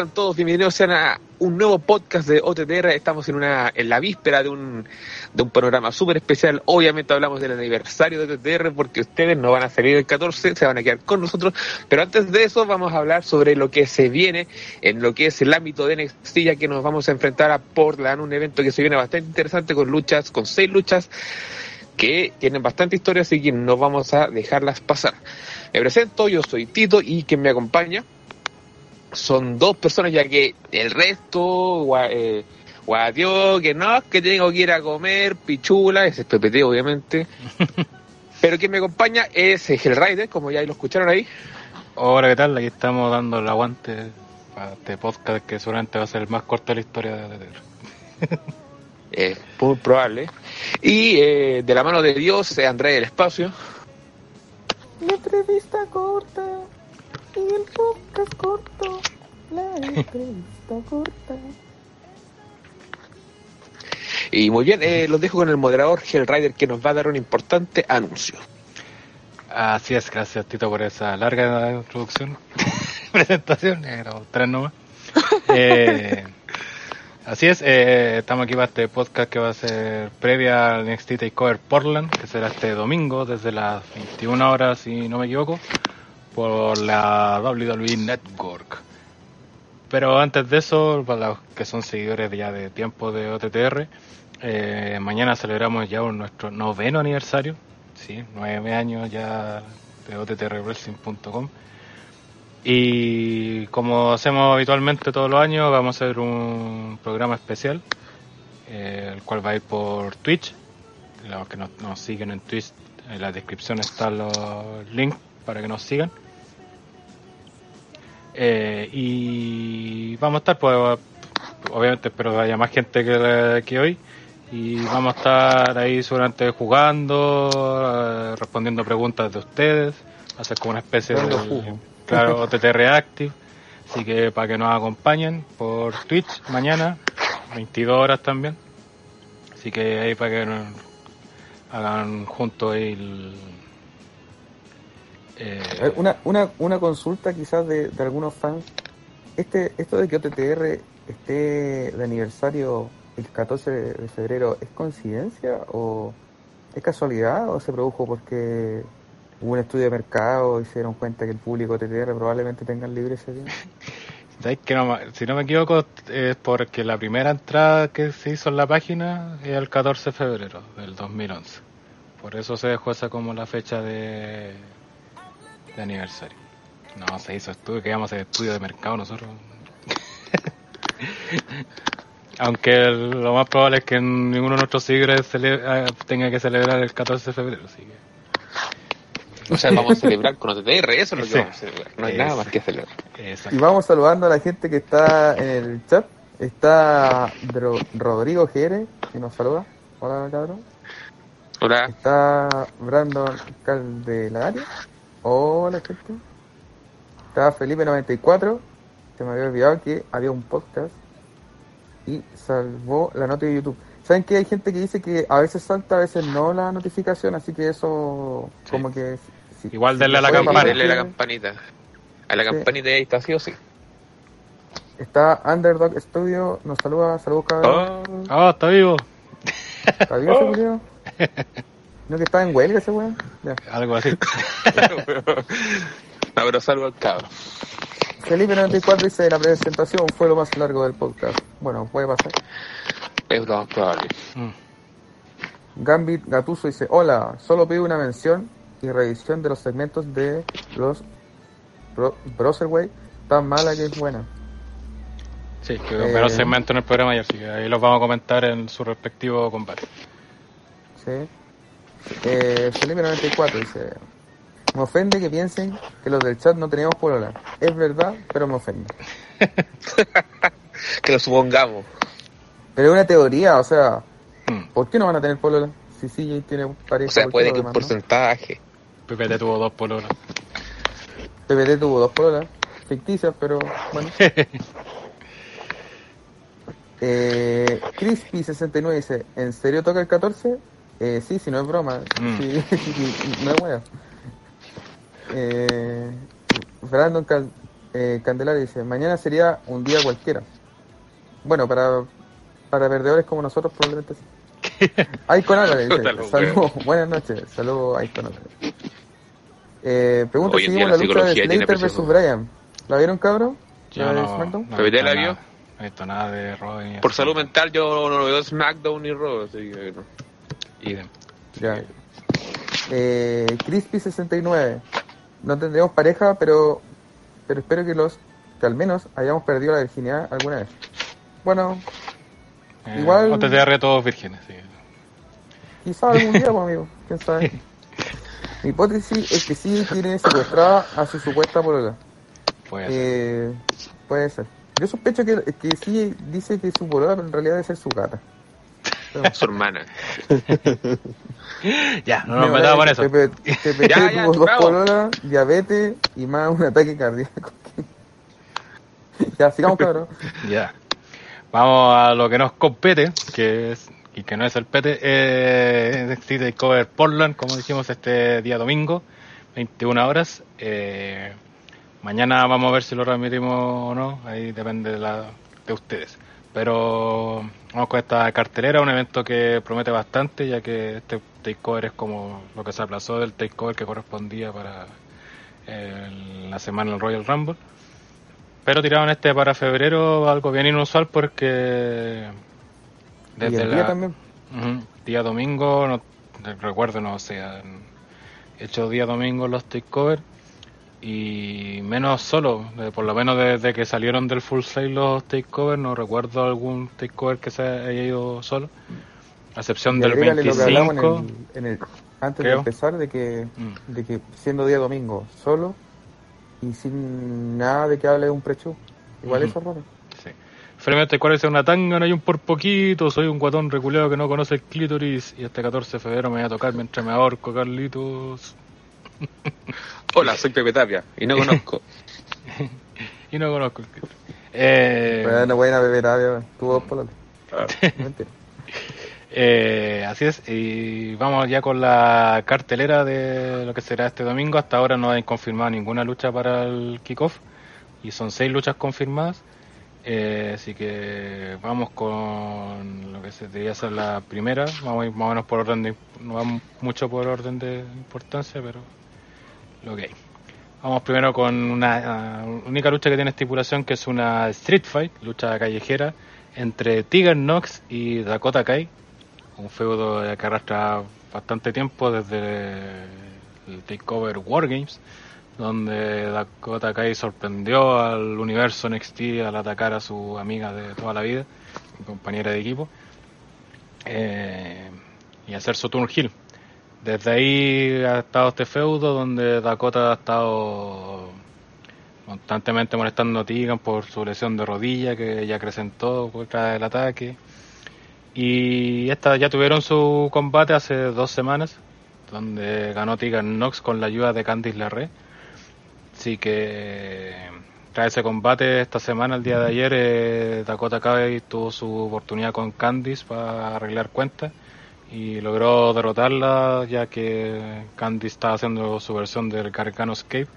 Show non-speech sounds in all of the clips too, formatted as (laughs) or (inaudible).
están todos? Bienvenidos a un nuevo podcast de OTTR. Estamos en una en la víspera de un, de un panorama súper especial. Obviamente hablamos del aniversario de OTTR porque ustedes no van a salir el 14, se van a quedar con nosotros. Pero antes de eso vamos a hablar sobre lo que se viene en lo que es el ámbito de NXT, ya que nos vamos a enfrentar a Portland, un evento que se viene bastante interesante con luchas, con seis luchas que tienen bastante historia, así que no vamos a dejarlas pasar. Me presento, yo soy Tito y quien me acompaña son dos personas, ya que el resto, gua, eh, guadió, que no, que tengo que ir a comer, pichula, ese es PPT obviamente. (laughs) Pero quien me acompaña es el Rider, como ya lo escucharon ahí. Hola, ¿qué tal? Aquí estamos dando el aguante para este podcast que seguramente va a ser el más corto de la historia de DDR. (laughs) Es muy probable. Y eh, de la mano de Dios, André del Espacio. La entrevista corta y el podcast corto. La entrevista corta. Y muy bien, eh, los dejo con el moderador Rider que nos va a dar un importante anuncio. Así es, gracias Tito por esa larga introducción, (laughs) presentación, era tres nomás. (laughs) eh, Así es, eh, estamos aquí para este podcast que va a ser previa al NXT Takeover Portland, que será este domingo desde las 21 horas, si no me equivoco, por la WWE Network. Pero antes de eso, para los que son seguidores ya de tiempo de OTTR, eh, mañana celebramos ya nuestro noveno aniversario, sí, nueve años ya de OTTRWrestling.com. Y como hacemos habitualmente todos los años, vamos a hacer un programa especial, eh, el cual va a ir por Twitch. Los que nos, siguen en Twitch, en la descripción están los links para que nos sigan. Eh, y vamos a estar, pues, obviamente espero que haya más gente que, que hoy. Y vamos a estar ahí seguramente jugando, eh, respondiendo preguntas de ustedes, hacer como una especie de Claro, (laughs) TT Reactive. Así que para que nos acompañen por Twitch mañana, 22 horas también. Así que ahí para que nos hagan juntos el. Eh... Una, una, una consulta quizás de, de algunos fans. Este, esto de que OTTR esté de aniversario el 14 de febrero, ¿es coincidencia o es casualidad o se produjo porque hubo un estudio de mercado y se dieron cuenta que el público TTR probablemente tenga libre ese día. (laughs) Que no, si no me equivoco, es porque la primera entrada que se hizo en la página es el 14 de febrero del 2011. Por eso se dejó esa como la fecha de, de aniversario. No, se hizo estudio, que íbamos a hacer estudio de mercado nosotros. (laughs) Aunque lo más probable es que ninguno de nuestros seguidores ah, tenga que celebrar el 14 de febrero, así que... O sea, vamos a celebrar con OTTR, eso es lo que vamos a celebrar. No hay nada más que celebrar. Y vamos saludando a la gente que está en el chat. Está Rodrigo Jere, que nos saluda. Hola, cabrón. Hola. Está Brandon Caldelario. Hola, gente. Está Felipe94. Se me había olvidado que había un podcast. Y salvó la nota de YouTube. ¿Saben que hay gente que dice que a veces salta, a veces no la notificación? Así que eso, como que Igual denle a la campanita. Denle la campanita. A la campanita y ahí está, sí o sí. Está Underdog Studio, nos saluda, saludos cabrón. Ah, oh, está vivo. ¿Está vivo (laughs) ese oh. (laughs) ¿No que está en huelga ese weón? Algo así. no, pero saludos al cabrón. Felipe94 dice, la presentación fue lo más largo del podcast. Bueno, puede pasar. Es lo más probable. Mm. Gambit Gatuso dice, hola, solo pido una mención y revisión de los segmentos de los Browserway tan mala que es buena. Sí, que eh, menos segmentos en el programa y así que ahí los vamos a comentar en su respectivo combate. Sí. Eh, Felipe 94 dice, me ofende que piensen que los del chat no teníamos polola. Es verdad, pero me ofende. (laughs) que lo supongamos. Pero es una teoría, o sea, hmm. ¿por qué no van a tener polola? Si sí tiene pareja. O sea, puede que un porcentaje. PPT tuvo dos pololas. PPT tuvo dos pololas, ficticias, pero bueno. (laughs) eh, Crispy69 dice, ¿en serio toca el 14? Eh, sí, si no es broma. Mm. Sí, (laughs) no es wea. Eh, Fernando Can- eh, Candelaria dice, mañana sería un día cualquiera. Bueno, para, para perdedores como nosotros probablemente sí. (laughs) Icon Álvarez dice, saludos, (laughs) buenas noches, saludos Álvarez. Eh, pregunta si vimos la la lucha de Slater versus Bryan. ¿La vieron cabrón? Yo ¿La de no, SmackDown? no he ¿Pero visto ya la nada- vio? No he visto nada de ni Por salud mental yo no veo SmackDown ni Raw, así que no. Idem. Ya. Eh, Crispy69. No tendremos pareja, pero pero espero que los que al menos hayamos perdido la virginidad alguna vez. Bueno, Eh, Igual- OTTR todos vírgenes, sí. quizá algún día, pues, amigo. ¿Quién sabe? (laughs) Mi hipótesis es que sí tiene secuestrada a su supuesta polola. Puede ser. Eh, puede ser. Yo sospecho que, que sí dice que su polola, pero en realidad debe ser su gata. Su hermana. (laughs) Ya, no nos metamos en eso. Pepe, Pepe Ya, ya, tuvo dos pololas, diabetes y más un ataque cardíaco. (laughs) ya, sigamos, cabrón. (laughs) Ya. Vamos a lo que nos compete, que es y que no es el pete, eh, NXT Takeover Portland, como dijimos este día domingo, 21 horas. Eh, mañana vamos a ver si lo transmitimos o no, ahí depende de, la, de ustedes. Pero vamos con esta cartelera, un evento que promete bastante, ya que este Takeover es como lo que se aplazó del Takeover que correspondía para eh, la semana del Royal Rumble. Pero tiraron este para febrero, algo bien inusual porque y el día también. Día domingo, no recuerdo, no sé, han hecho día domingo los takeover y menos solo, por lo menos desde que salieron del full sale los takeover, no recuerdo algún takeover que se haya ido solo, a excepción Y del agrégale lo que hablamos 25. en el, en el- antes creo. de empezar de que, Mm. de que siendo día domingo solo y sin nada de que hable de un pre-show. Igual eso es raro. Sí. Cual es una tanga, no hay un por poquito, soy un guatón reculeado que no conoce el clítoris y este 14 de febrero me voy a tocar mientras me ahorco, Carlitos. Hola, soy Pepe Tapia y no conozco. (laughs) Y no conozco. Eh, Bueno, buena beber agua, tuvo dos. Ah. Eh, así es, y vamos ya con la cartelera de lo que será este domingo. Hasta ahora no hay confirmado ninguna lucha para el kickoff y son seis luchas confirmadas. Eh, así que vamos con lo que se debería ser la primera. Vamos a ir más o menos por orden de, no vamos mucho por orden de importancia, pero lo que hay. Vamos primero con una ah, única lucha que tiene estipulación que es una Street Fight, lucha callejera entre Tiger Knox y Dakota Kai, un feudo que arrastra bastante tiempo desde el Takeover Wargames, donde Dakota Kai sorprendió al universo NXT al atacar a su amiga de toda la vida, compañera de equipo, eh, y hacer su turn heel. Desde ahí ha estado este feudo donde Dakota ha estado constantemente molestando a Tegan por su lesión de rodilla que ella acrecentó contra el ataque. Y esta ya tuvieron su combate hace dos semanas, donde ganó Tegan Knox con la ayuda de Candice LeRae. Así que tras ese combate esta semana, el día de ayer, eh, Dakota Kai tuvo su oportunidad con Candice para arreglar cuentas y logró derrotarla ya que Candice estaba haciendo su versión del Gargano Escape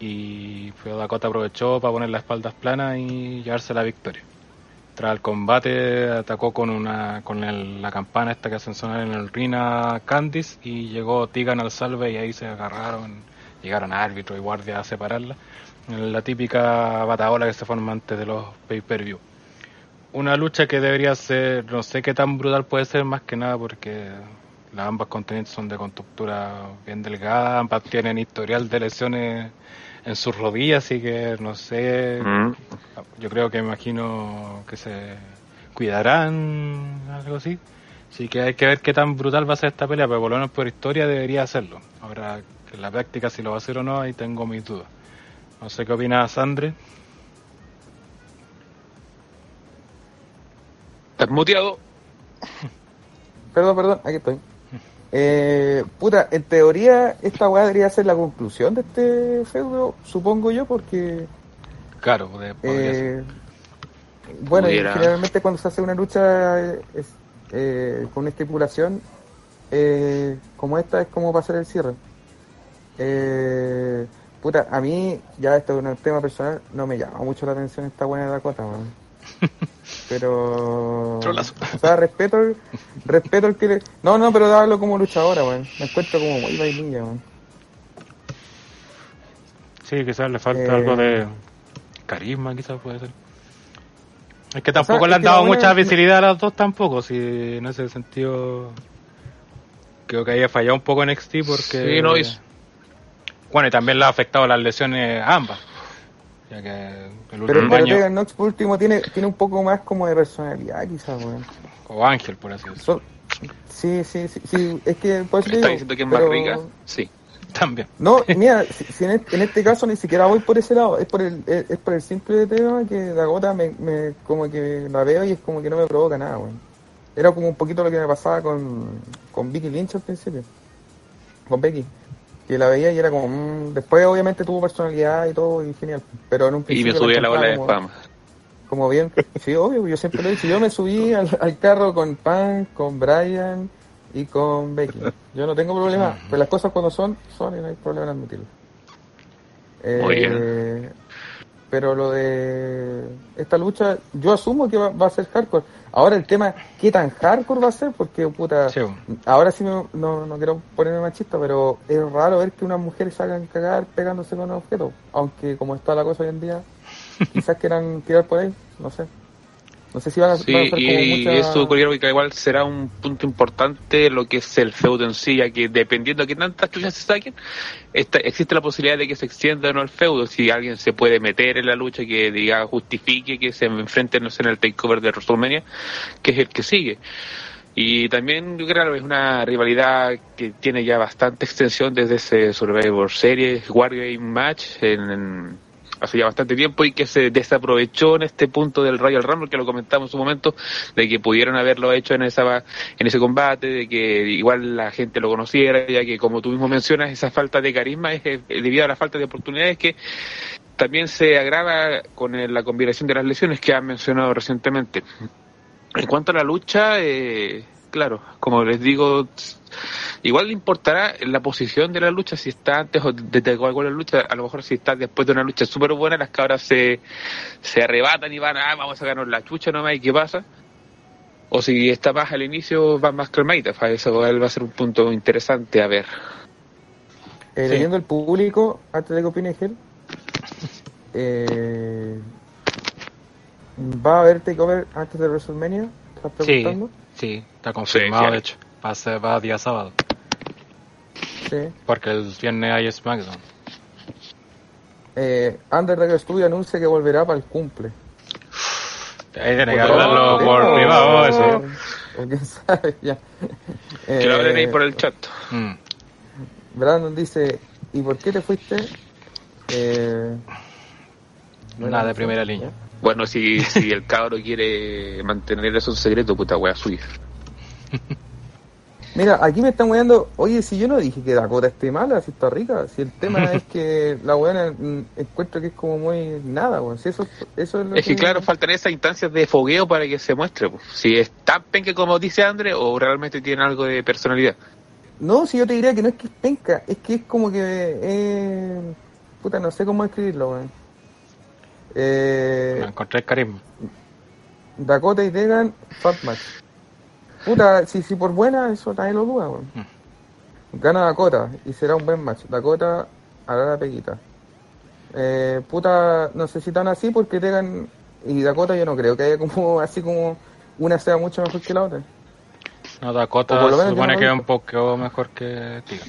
y Dakota aprovechó para poner las espaldas planas y llevarse la victoria. Tras el combate atacó con una con el- la campana esta que hacen sonar en el ring a Candice y llegó Tigan al salve y ahí se agarraron, llegaron árbitros y guardias a separarla. La típica bataola que se forma antes de los pay-per-view. Una lucha que debería ser, no sé qué tan brutal puede ser más que nada porque las ambas contendientes son de constructura bien delgada, ambas tienen historial de lesiones en sus rodillas, así que no sé, Mm. yo creo que imagino que se cuidarán, algo así. Así que hay que ver qué tan brutal va a ser esta pelea, pero por lo menos por historia debería hacerlo. Ahora, en la práctica si lo va a hacer o no, ahí tengo mis dudas. No sé qué opina Sandre. ¿Estás muteado? Perdón, perdón, aquí estoy. Eh, puta, en teoría esta weá debería ser la conclusión de este feudo, supongo yo, porque Claro, de- ser. eh, bueno, y Pudiera. generalmente cuando se hace una lucha eh, es, eh, con una estipulación eh, como esta es como ser el cierre. Eh, puta, a mí, ya esto es un tema personal, no me llama mucho la atención esta buena Dakota, weón. Pero. Trolazo. (laughs) O sea, respeto el, respeto el que le. No, no, pero darlo como luchadora, weón. Me encuentro como muy vainilla, weón. Sí, quizás le falta Eh. algo de carisma, quizás puede ser. Es que tampoco sea, le han dado buena- mucha visibilidad a las dos tampoco, si en ese sentido creo que ahí ha fallado un poco en XT porque... Sí, no, es- Bueno, y también le ha afectado las lesiones a ambas. Ya que el Pero, pero año, Tegan Nox, por último, tiene, tiene un poco más como de personalidad, quizás, weón. o Ángel, por así decirlo. So- sí, sí, sí, sí, es que por eso te ¿Está digo, diciendo que es más pero- rica? Sí. También. No, mira, si, si en, este, en este caso ni siquiera voy por ese lado, es por el, es, es por el simple tema que Dakota me, me, como que la veo y es como que no me provoca nada, weón. Era como un poquito lo que me pasaba con, con Vicky Lynch al principio, con Becky, que la veía y era como, mm, después obviamente tuvo personalidad y todo y genial, pero en un Y principio me subí a la ola de encontraba como- bien, sí, obvio, yo siempre lo he dicho. Yo me subí (laughs) al, al carro con Pan, con Brian y con Becky. Yo no tengo problema, pero las cosas cuando son, son y no hay problema en admitirlo. Muy Eh, Pero lo de esta lucha, yo asumo que va, va a ser hardcore. Ahora el tema, ¿qué tan hardcore va a ser? Porque, puta, Sí, ahora sí me- no, no quiero ponerme machista, pero es raro ver que unas mujeres salgan a cagar pegándose con objetos. Aunque como está la cosa hoy en día, (laughs) quizás quieran tirar por ahí, no sé. No sé si van a, Sí, a ser como y mucha... eso creo que igual será un punto importante lo que es el feudo en sí, ya que dependiendo de qué tantas chuchas se saquen, esta, existe la posibilidad de que se extienda o no el feudo, si alguien se puede meter en la lucha que diga justifique que se enfrenten no sé, en el takeover de WrestleMania, que es el que sigue. Y también yo creo que es una rivalidad que tiene ya bastante extensión desde ese Survivor Series, Wargame Match, en, en- hace ya bastante tiempo y que se desaprovechó en este punto del Royal Rumble, que lo comentamos en su momento, de que pudieron haberlo hecho en esa en ese combate, de que igual la gente lo conociera, ya que como tú mismo mencionas, esa falta de carisma es, debido a la falta de oportunidades que también se agrava con la combinación de las lesiones que han mencionado recientemente. En cuanto a la lucha, eh, claro, como les digo, igual le importará la posición de la lucha, si está antes o desde la lucha, a lo mejor si está después de una lucha súper buena, las cabras se, se arrebatan y van, ah, vamos a sacarnos la chucha nomás y qué pasa. O si está más al inicio, van más calmaditas, eso va a ser un punto interesante a ver. Eh, Sí. Leyendo el público, antes de que opine Gel, eh, ¿va a haber takeover antes de WrestleMania? ¿Estás Sí, preguntando? sí, está confirmado, sí. de hecho. Va a, ser, va a día sábado. Sí. Porque el viernes hay SmackDown. Eh, Undertaker Studio anuncia que volverá para el cumple. Ahí tiene que Por hablarlo por privado, eso. O quién (laughs) sabe, ya. Que lo hablen ahí Eh, por el chat. Mm. Brandon dice, ¿y por qué te fuiste? Eh, Nada de primera línea. Bueno, si, si el cabro quiere mantener eso en secreto, puta wea suya. (laughs) Mira, aquí me están weando, oye, si yo no dije que Dakota esté mala, si está rica, si el tema (laughs) es que la weona encuentro que es como muy nada, weón, si eso, eso es lo Es que claro, faltan esas instancias de fogueo para que se muestre. po. Si es tan penque como dice Andre o realmente tiene algo de personalidad. No, si yo te diría que no es que es penca, es que es como que, eh, puta, no sé cómo escribirlo, weón. Eh, Encontré el carisma. Dakota y Tegan, Fat Match. Puta, si, si por buena, eso también lo duda, weón. Gana Dakota y será un buen match. Dakota hará la peguita. Eh, puta, no sé si tan así porque Tegan y Dakota yo no creo que haya como (laughs) así como una sea mucho mejor que la otra. No, Dakota se supone que es un poco mejor que Tiga.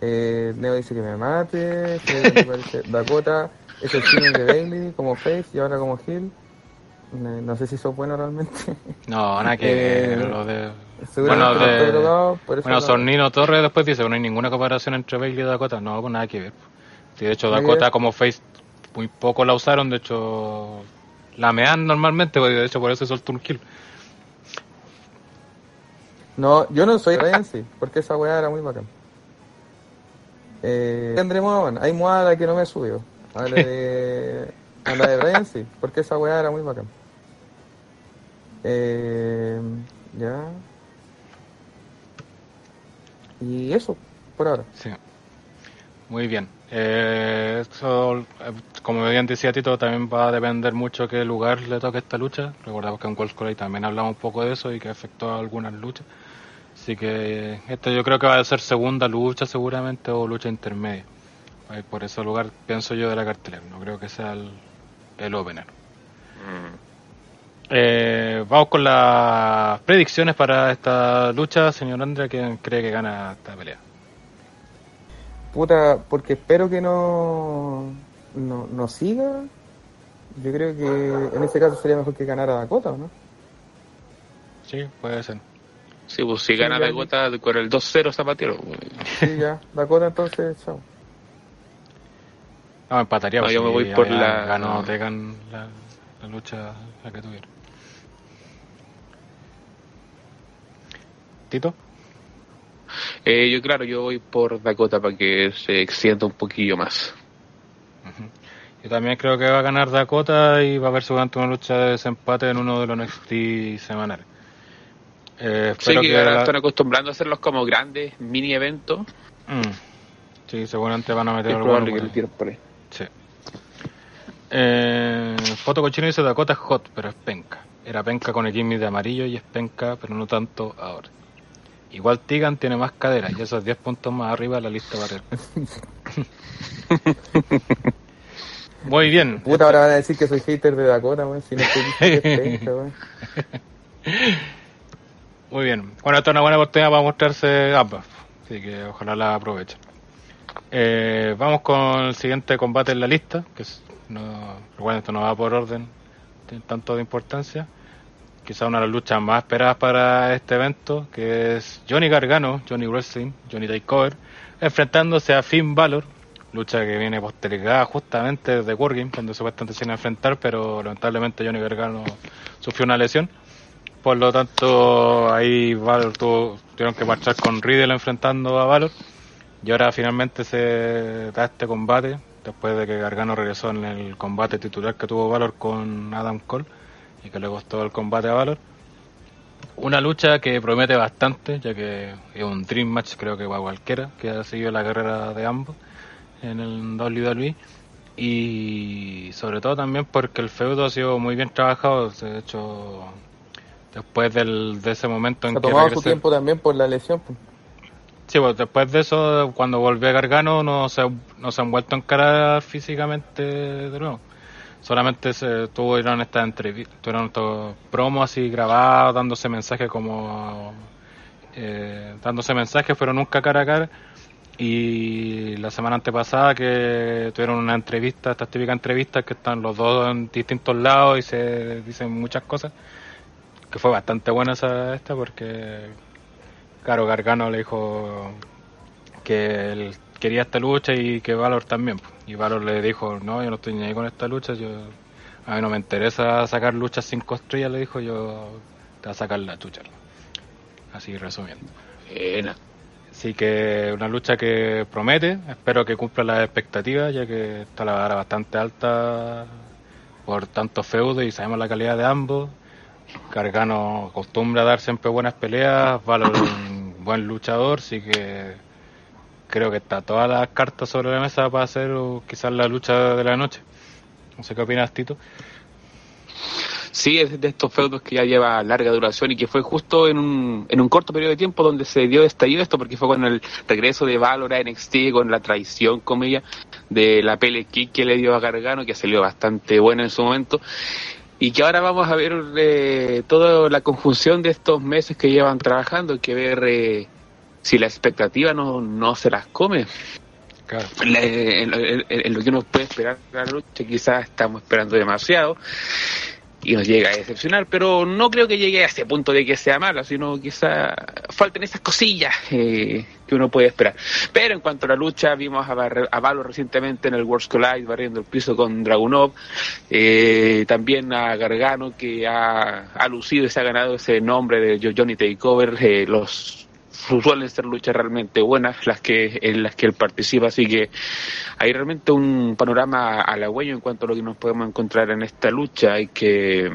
Eh, Neo dice que me mate. Freddy me (laughs) Dakota es el cine de Bailey como face y ahora como heel. No, no sé si eso es bueno realmente. No, nada que Eh, lo de... Bueno, de- eso Bueno, no- Sornino Torres después dice que no hay ninguna comparación entre Bailey y Dakota. No, pues nada que ver. Sí, de hecho, que Dakota como face muy poco la usaron. De hecho, la mean normalmente, porque de hecho por eso soltó un kill. No, yo no soy sí, porque esa weá era muy bacán. Eh, André Moaban, hay moda a la que no me subió. A la de, (laughs) a la de Ryan, sí, porque esa weá era muy bacán. Eh, ya. Y eso, por ahora. Sí. Muy bien. Eh, eso, eh, como bien decía Tito, también va a depender mucho qué lugar le toque esta lucha. Recordamos que en World College también hablamos un poco de eso y que afectó a algunas luchas. Así que esta yo creo que va a ser segunda lucha seguramente o lucha intermedia. Ahí por ese lugar pienso yo de la cartelera. No creo que sea el, el opener. Eh, vamos con las predicciones para esta lucha. Señor Andrea, ¿quién cree que gana esta pelea? Puta, porque espero que no, no, no siga. Yo creo que en ese caso sería mejor que ganara Dakota, ¿no? Sí, puede ser. Sí, pues si gana Dakota con el 2-0 Zapatero. Sí, ya. Dakota entonces, chao. No, empataría. No, pues, yo me si voy por la- Ganó Tegan la, la lucha la que tuvieron. ¿Tito? Eh, yo, claro, yo voy por Dakota para que se extienda un poquillo más. Yo también creo que va a ganar Dakota y va a haber seguramente una lucha de desempate en uno de los NXT semanales. Eh, espero que, que ahora la- están acostumbrando a hacerlos como grandes mini eventos. Mm. Sí, seguramente van a meter algo probable que lo por ahí. Sí. Eh, Foto Cochino dice Dakota es hot, pero es penca. Era penca con el Jimmy de amarillo y es penca, pero no tanto ahora. Igual Tigan tiene más cadera y esos 10 puntos más arriba de la lista para (laughs) Muy bien. Puta, ahora van a decir que soy hater de Dakota, weón. Si no estoy (laughs) diciendo que es penca, weón. (laughs) Muy bien. Bueno, esta es una buena oportunidad para mostrarse ambas. Así que ojalá la aprovechen. Eh, vamos con el siguiente combate en la lista. Que es, no, bueno, esto no va por orden tiene tanto de importancia. Quizá una de las luchas más esperadas para este evento, que es Johnny Gargano, Johnny Wrestling, Johnny Takeover, enfrentándose a Finn Balor. Lucha que viene postergada justamente desde Wargame, cuando supuestamente se a enfrentar, pero lamentablemente Johnny Gargano sufrió una lesión. Por lo tanto, ahí Valor tuvo- tuvieron que marchar con Riddle enfrentando a Valor. Y ahora finalmente se da este combate, después de que Gargano regresó en el combate titular que tuvo Valor con Adam Cole y que le costó el combate a Valor. Una lucha que promete bastante, ya que es un dream match creo que para cualquiera que ha seguido la carrera de ambos en el WWE. Y sobre todo también porque el feudo ha sido muy bien trabajado, de hecho después del, de ese momento en Se que tomado su regresé- tiempo también por la lesión. pues. Sí, pues después de eso, cuando volvió a Gargano, no se, no se han vuelto a encarar físicamente de nuevo. Solamente se tuvieron estas entrevistas, tuvieron estos promos así grabados, dándose mensajes como. eh, dándose mensajes, pero nunca cara a cara. Y la semana antepasada que tuvieron una entrevista, estas típicas entrevistas que están los dos en distintos lados y se dicen muchas cosas. Que fue bastante buena esa esta porque Claro, Gargano le dijo que él quería esta lucha y que Valor también. Y Valor le dijo, no, yo no estoy ni ahí con esta lucha, yo a mí no me interesa sacar luchas cinco estrellas, le dijo, yo te voy a sacar la chucha. Así resumiendo. Buena. Así que una lucha que promete, espero que cumpla las expectativas, ya que está la vara bastante alta por tanto feudo y sabemos la calidad de ambos. Gargano acostumbra a dar siempre buenas peleas, Valor un (coughs) buen luchador, así que creo que está todas las cartas sobre la mesa para hacer quizás la lucha de la noche. No sé qué opinas, Tito. Sí, es de estos feudos que ya lleva larga duración y que fue justo en un, en un corto periodo de tiempo donde se dio estallido esto, porque fue con el regreso de Valor a NXT, con la traición, como ella, de la pele que le dio a Gargano, que salió bastante buena en su momento. Y que ahora vamos a ver eh, toda la conjunción de estos meses que llevan trabajando, hay que ver eh, si la expectativa no, no se las come. Claro. La- en, en- en lo que uno puede esperar la lucha, quizás estamos esperando demasiado y nos llega a decepcionar, pero no creo que llegue a ese punto de que sea mala, sino quizás falten esas cosillas eh, que uno puede esperar. Pero en cuanto a la lucha, vimos a, Bar- a recientemente en el World's Collide barriendo el piso con Dragunov, eh, también a Gargano que ha, ha lucido y se ha ganado ese nombre de Johnny Takeover, eh, los suelen ser luchas realmente buenas las que en las que él participa así que hay realmente un panorama halagüeño en cuanto a lo que nos podemos encontrar en esta lucha hay que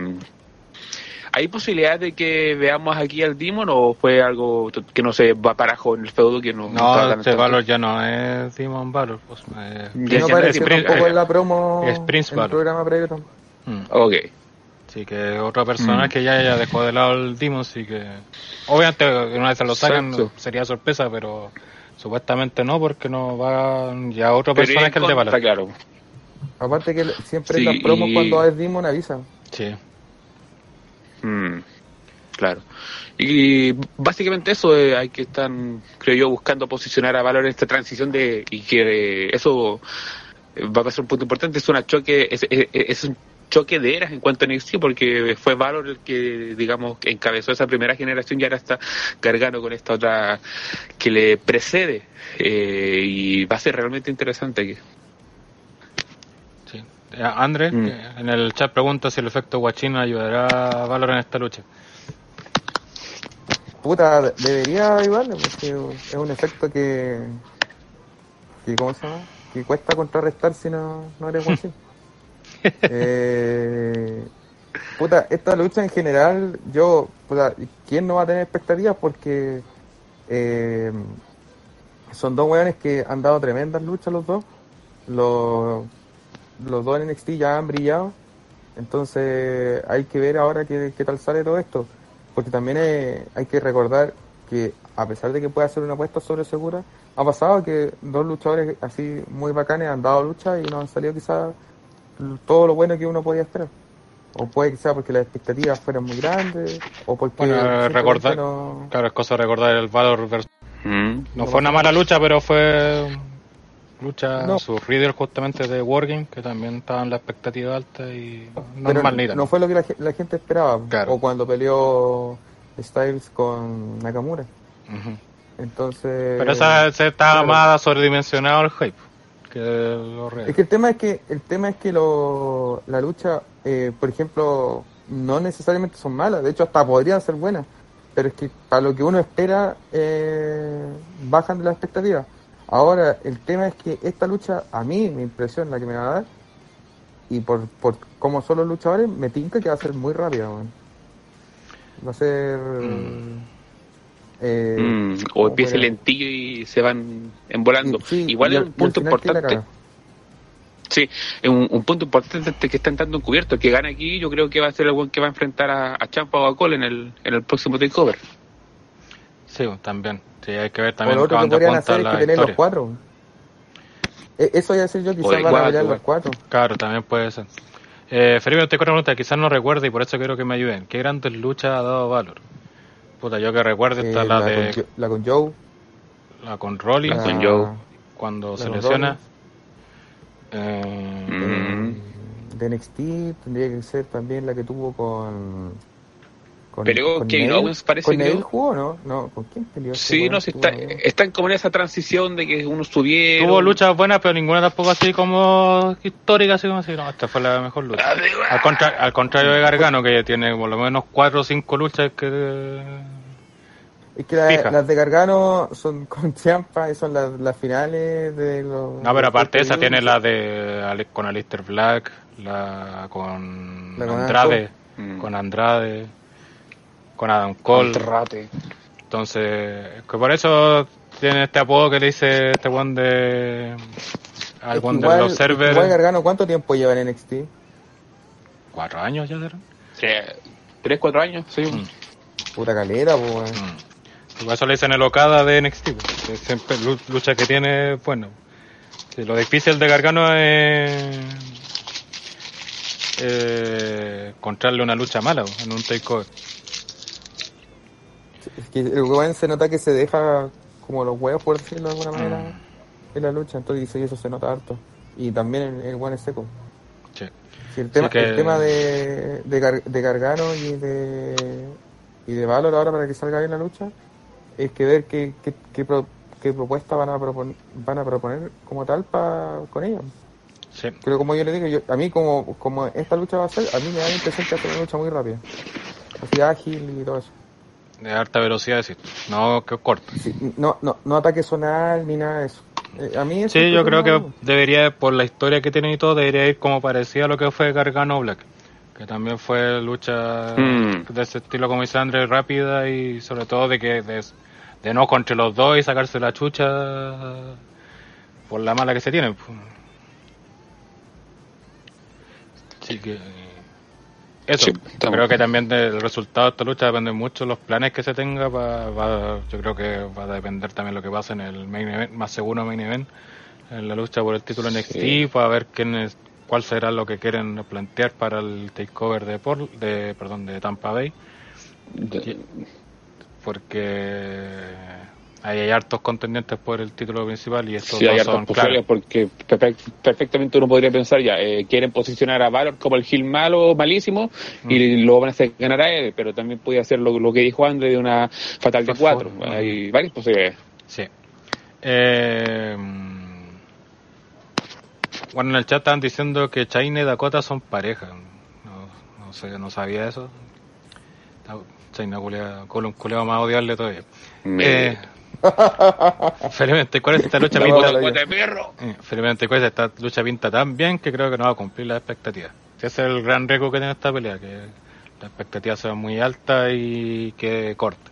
¿Hay posibilidad de que veamos aquí al Demon o fue algo que no se va parajo en el feudo que no No, este Valor ya no es Demon Valor. Pues, eh, Ya no apareció tampoco eh, en la promo es Prince en el Valor. programa previo tampoco. mm. Ok. Sí, que otra persona Mm. que ya, ya dejó de lado el Demon, así que... Obviamente, una vez se lo sacan, Exacto. sería sorpresa, pero supuestamente no, porque no va ya Pero personaje en que el de Valor. claro. Aparte que siempre Sí, en las promos y- cuando es Demon avisan. Sí. Mm, claro. Y básicamente eso eh, hay que estar, creo yo, buscando posicionar a Valor en esta transición de y que eh, eso va a ser un punto importante. Es una choque, es, es- es un choque de eras en cuanto a NXT porque fue Valor el que, digamos, que encabezó esa primera generación y ahora está Gargano con esta otra que le precede eh, y va a ser realmente interesante aquí. sí. Eh, André, Mm. eh, en el chat pregunta si el efecto Guachín ayudará a Valor en esta lucha. Puta, de- debería ayudarle, porque es un efecto que, que ¿cómo se llama? Que cuesta contrarrestar si no, no eres así. (laughs) eh, puta, esta lucha en general, yo, puta, ¿quién no va a tener expectativas? Porque eh, son dos weones que han dado tremendas luchas los dos. Los, los dos en NXT ya han brillado. Entonces hay que ver ahora qué, qué tal sale todo esto. Porque también eh, hay que recordar que a pesar de que pueda ser una apuesta sobre segura, ha pasado que dos luchadores así muy bacanes han dado lucha y no han salido quizás todo lo bueno que uno podía esperar. O puede que sea porque las expectativas fueran muy grandes, o porque Bueno, recordar- no- Claro, es cosa de recordar el Valor versus... Mm. No fue una mala lucha, pero fue lucha No. su Riddle justamente de Wargame, que también estaba en la expectativa alta y Pero normal ni no fue lo que la, ge- la gente esperaba. Claro. O cuando peleó Styles con Nakamura. Entonces. Pero esa se estaba claro. más sobredimensionado el hype que lo real. Es que el tema es que el tema es que lo, la lucha, eh, por ejemplo, no necesariamente son malas. De hecho, hasta podrían ser buenas. Pero es que para lo que uno espera, eh, bajan de las expectativas. Ahora, el tema es que esta lucha, a mí, mi impresión, la que me va a dar, y por, por cómo son los luchadores, me tinca que va a ser muy rápida, weón. Va a ser... Mm. Eh, Mm, o ¿cómo empieza fuera? lentillo y se van embolando. Sí, Igual es un punto importante. Sí, es un, un punto importante que están dando encubierto. El que gana aquí, yo creo que va a ser el buen que va a enfrentar a, a Champa o a Cole en el, en el próximo takeover. Sí, también. Sí, hay que ver O también lo otro que podrían hacer es que tener los cuatro. E- Eso iba a decir yo, quizás van a pelear los cuatro. Claro, también puede ser. Eh, Felipe, te una pregunta, quizás no recuerde y por eso quiero que me ayuden. ¿Qué grandes luchas ha dado Valor? Puta, yo que recuerdo está la, la, de con, la con Joe. la con Rollins La con Joe. cuando la se lesiona. Eh, Mm. Eh, de NXT tendría que ser también la que tuvo con. Con Peleó con Kevin. Owens, parece, ¿Con creo. Neville jugó no? No, ¿con quién peleó? Sí, no, si está, están como en esa transición de que unos subieron. Tuvo luchas buenas, pero ninguna tampoco así como histórica, así como así. No, esta fue la mejor lucha. Al, contra- al contrario de Gargano, que tiene por lo menos cuatro o cinco luchas que... Es que la- las de Gargano son (laughs) con Champa y son las, las finales de los. No, pero aparte de esa tiene la de Ale- con Alistair Black, la con La con Andrade, Mm. con Andrade, con Adam Cole. Contrate. Entonces, que por eso tiene este apodo que le dice este one de... Al one de igual- los es que servers. Igual Gargano, ¿cuánto tiempo lleva en NXT? ¿Cuatro años ya serán? Tres, tres, cuatro años, sí. Mm. Puta calera, pues. Mm. Por eso le dicen el Okada de NXT, pues, que siempre lu- lucha que tiene, bueno. Sí, lo difícil de Gargano es eh, encontrarle una lucha mala pues, en un takeover. Es que el weón se nota que se deja como los huevos, por decirlo de alguna manera, Mm. en la lucha. Entonces y eso se nota harto. Y también el, el weón es seco. Sí. Sí, el tema, Sí que- el tema de, de, Gar- de Gargano y de y de Valor ahora para que salga bien la lucha es que ver qué, qué, qué, pro- qué propuesta van a proponer, van a proponer como tal pa, con ellos. Sí. Pero como yo le digo, yo, a mí como, como esta lucha va a ser, a mí me da la impresión que va a ser una lucha muy rápida. Así ágil y todo eso. De alta velocidad, decir. No, que corta. Sí, no, no, no ataque zonal ni nada de eso. Eh, a mí eso Sí, yo creo que debería, por la historia que tiene y todo, debería ir como parecía a lo que fue Gargano Black. que también fue lucha Mm. de ese estilo, como dice Andrés, rápida y sobre todo de que de, de no contra los dos y sacarse la chucha por la mala que se tienen. pues. Así que eso, Sí, creo que también del resultado de esta lucha depende mucho de los planes que se tenga. va- va- yo creo que va a depender también lo que pase en el main event, más seguro main event, en la lucha por el título NXT, Sí. para ver quién es, cuál será lo que quieren plantear para el takeover de, Por, de, perdón, de Tampa Bay, De- porque ahí hay hartos contendientes por el título principal y estos Sí, dos son claros. porque perfe- perfectamente uno podría pensar ya, eh, quieren posicionar a Valor como el Gil malo, malísimo, y Mm. lo van a hacer ganar a él, pero también puede hacer lo, lo que dijo André de una fatal de cuatro. Hay varias posibilidades. Sí. Eh, bueno, en el chat estaban diciendo que Chaine y Dakota son pareja. No, no sé, no sabía eso. Un culeo más odiarle todavía. Me- Eh, (laughs) felizmente, ¿cuál es esta lucha pinta? eh, felizmente, ¿cuál es esta lucha pinta tan bien que creo que no va a cumplir las expectativas. Ese es el gran riesgo que tiene esta pelea, que las expectativas sean muy altas y que corte.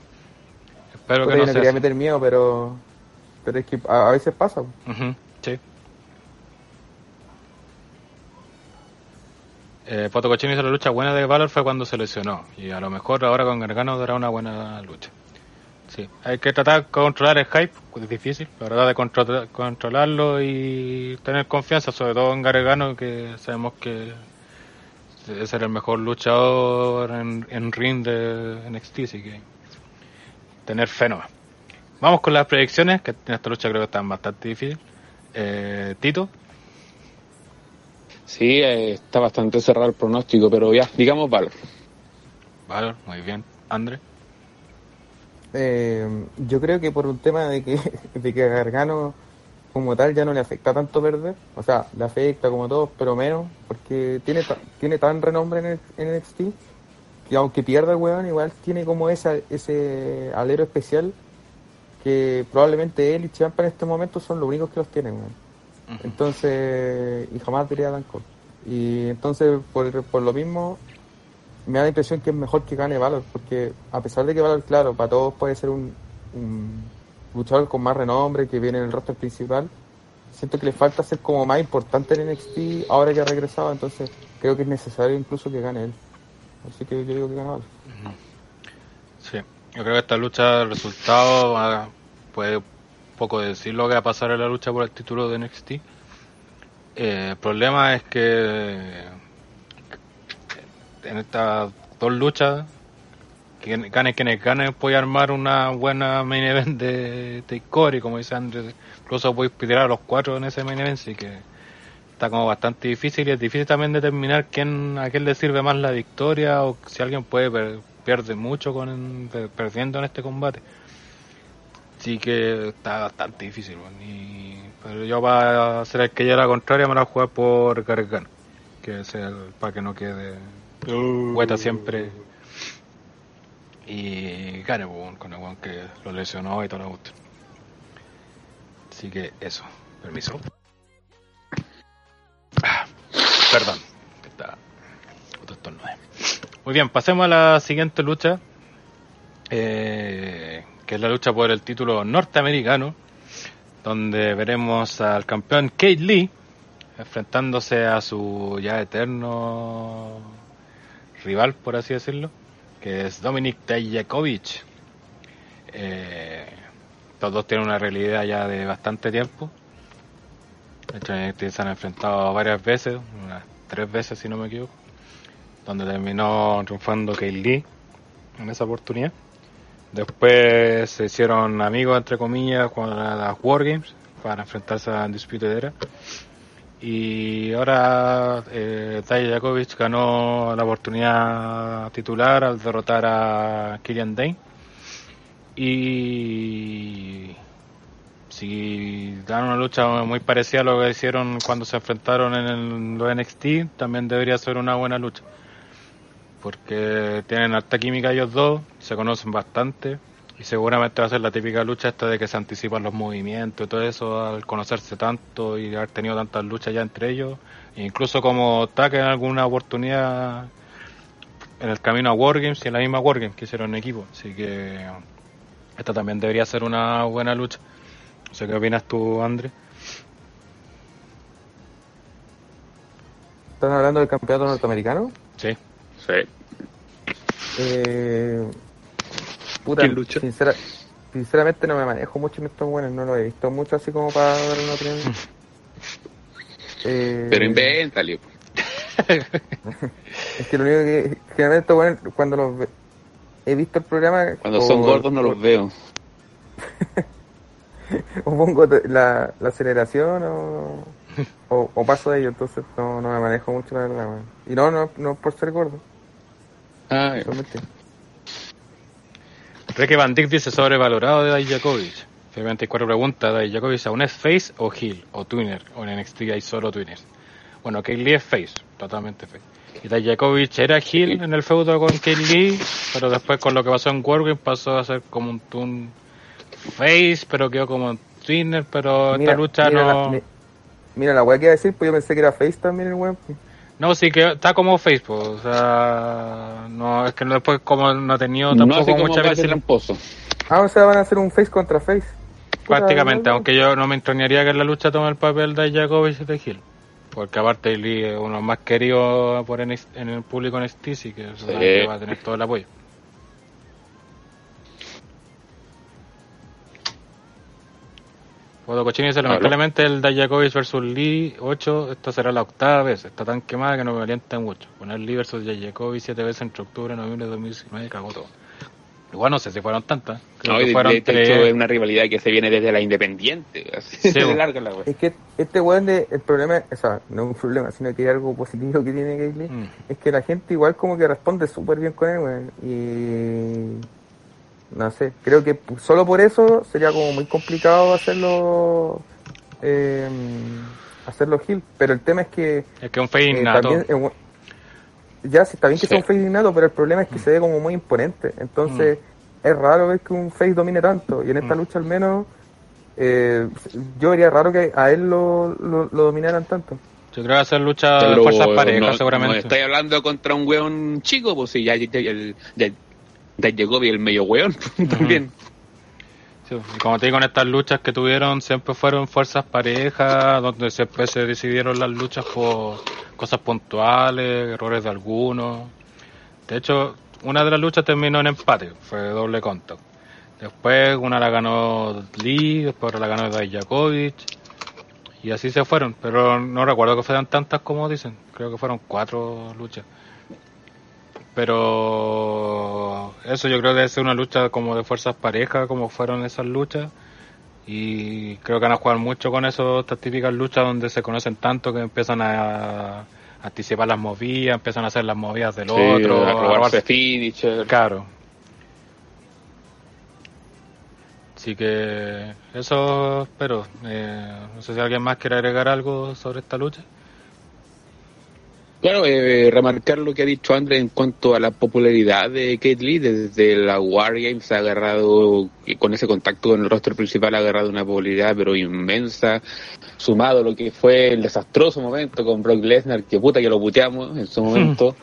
Espero Puta, que yo no no sea quería así. meter miedo, pero. Pero es que a, a veces pasa. Sí. Eh, Poto Cochino hizo la lucha buena de Valor fue cuando se lesionó. Y a lo mejor ahora con Gargano dará una buena lucha. Sí, hay que tratar de controlar el hype, pues es difícil, la verdad de contro- controlarlo y tener confianza, sobre todo en Gargano, que sabemos que debe ser el mejor luchador en, en ring de NXT, así que tener fe nomás. Vamos con las predicciones, que en esta lucha creo que están bastante difíciles. Eh, Tito, Sí, eh, está bastante cerrado el pronóstico, pero ya, digamos Valor. Valor, muy bien. Andre, Eh, yo creo que por un tema de que, (laughs) de que a Gargano como tal ya no le afecta tanto perder, o sea, le afecta como todos, pero menos, porque tiene, ta- tiene tan renombre en, el, en NXT que aunque pierda el weón, igual tiene como esa, ese alero especial que probablemente él y Champa en este momento son los únicos que los tienen, weón. Entonces, y jamás diría Dan Cole. Y entonces, por, por lo mismo, me da la impresión que es mejor que gane Valor, porque a pesar de que Valor, claro, para todos puede ser un, un luchador con más renombre que viene en el roster principal, siento que le falta ser como más importante en NXT ahora que ha regresado, entonces creo que es necesario incluso que gane él. Así que yo digo que gana Valor. Sí, yo creo que esta lucha, el resultado, ah, puede un poco decir lo que va a pasar en la lucha por el título de NXT. Eh, el problema es que en estas dos luchas, quien gane quienes ganen, puede armar una buena main event de Takeover como dice Andrés, incluso puede tirar a los cuatro en ese main event, así que está como bastante difícil y es difícil también determinar quién a quién le sirve más la victoria o si alguien puede per- pierde mucho con per- perdiendo en este combate. Sí que está bastante difícil y, pero yo para hacer el que llegue a la contraria me la voy a jugar por Gargano que sea el- para que no quede hueta siempre. Y gane pues, con el weón que lo lesionó y todo lo gusto así que eso permiso. Ah, perdón está otro muy bien pasemos a la siguiente lucha eh, que es la lucha por el título norteamericano, donde veremos al campeón Kate Lee enfrentándose a su ya eterno rival, por así decirlo, que es Dominic Dijakovic. Eh, los dos tienen una realidad ya de bastante tiempo. De NXT se han enfrentado varias veces, unas tres veces si no me equivoco, donde terminó triunfando Kate Lee en esa oportunidad. Después se hicieron amigos, entre comillas, con las Wargames para enfrentarse a Undisputed Era. Y ahora eh, Taya Jakovic ganó la oportunidad titular al derrotar a Killian Dane. Y si dan una lucha muy parecida a lo que hicieron cuando se enfrentaron en los NXT, también debería ser una buena lucha porque tienen alta química ellos dos, se conocen bastante y seguramente va a ser la típica lucha esta de que se anticipan los movimientos y todo eso al conocerse tanto y haber tenido tantas luchas ya entre ellos, e incluso como ataque en alguna oportunidad en el camino a Wargames y en la misma Wargames que hicieron en equipo. Así que esta también debería ser una buena lucha. No sé qué opinas tú, André. ¿Están hablando del campeonato norteamericano? Sí. Sí. Eh, puta, ¿Quién lucha? sincera- sinceramente no me manejo mucho en estos buenos, no lo he visto mucho así como para dar una opinión. (laughs) Eh, Pero invéntale. (laughs) Es que lo único que generalmente estos buenos, cuando los ve- he visto el programa Cuando o- son gordos no los (laughs) veo. o pongo la, la aceleración o, o, o paso de ello, entonces no, no me manejo mucho la verdad. Y no, no, no por ser gordo, Ah, solamente. Ricky Van Dijk dice sobrevalorado de Dijakovic. Finalmente hay cuatro preguntas. ¿Dijakovic aún es face o heel o twinner? O en NXT hay solo twinners. Bueno, Kate Lee es face, totalmente face. Y Dijakovic era heel en el feudo con Kate Lee, pero después con lo que pasó en Wargames pasó a ser como un tun face, pero quedó como un twinner, pero esta lucha mira no... La, mi- mira la weá que iba a decir, pues yo pensé que era Face también el weón. No, sí que está como face, pues, o sea, no, es que no- después como no ha tenido No tampoco así como mucha casi visibilidad. tramposo. Ah, o sea, van a hacer un Face contra Face. Prácticamente, no, no. aunque yo no me extrañaría que en la lucha tome el papel de Jakovic y de Hill. Porque aparte Lee es uno de los más queridos por NXT en el público en sí que, sabe que va a tener todo el apoyo. Foto Cochini dice, Aló. lamentablemente el Dayakovic versus Lee 8, esta será la octava vez, está tan quemada que no me alienta mucho. Poner Lee versus Dayakovic 7 veces entre octubre y noviembre de 2019 cagó todo. Igual no sé si fueron tantas. Creo No, que de, fueron de hecho tres. es una rivalidad que se viene desde la independiente. Así Sí, de larga la wea. Es que este weón de, el problema, o sea, no es un problema, sino que hay algo positivo que tiene Kaylee, Mm. es que la gente igual como que responde súper bien con él, weón. Y no sé, creo que solo por eso sería como muy complicado hacerlo eh, hacerlo Gil, pero el tema es que Es que un face eh, innato. también, eh, ya sí, está bien que sea Sí. un face innato, pero el problema es que se ve como muy imponente. Entonces, es raro ver que un face domine tanto. Y en esta Mm. lucha al menos, eh, yo vería raro que a él lo, lo, lo dominaran tanto. Yo creo que va a ser lucha de Pero fuerzas parejas, no, seguramente. no estáis hablando contra un weón chico, pues si ya, ya, ya, ya llegó el medio weón (laughs) también. Como te digo, en estas luchas que tuvieron siempre fueron fuerzas parejas, donde siempre se decidieron las luchas por cosas puntuales, errores de algunos. De hecho, una de las luchas terminó en empate, fue doble contact. Después una la ganó Lee, después la ganó Dajakovic, y así se fueron. Pero no recuerdo que fueran tantas como dicen, creo que fueron cuatro luchas. Pero eso yo creo que debe ser una lucha como de fuerzas parejas, como fueron esas luchas. Y creo que van a jugar mucho con eso, estas típicas luchas donde se conocen tanto que empiezan a anticipar las movidas, empiezan a hacer las movidas del Sí, otro, a robarse- finisher. Claro. Así que eso espero. Eh, no sé si alguien más quiere agregar algo sobre esta lucha. Claro, eh, remarcar lo que ha dicho André en cuanto a la popularidad de Kate Lee, desde la War Games ha agarrado, con ese contacto con el roster principal ha agarrado una popularidad pero inmensa, sumado a lo que fue el desastroso momento con Brock Lesnar, que puta que lo puteamos en su momento.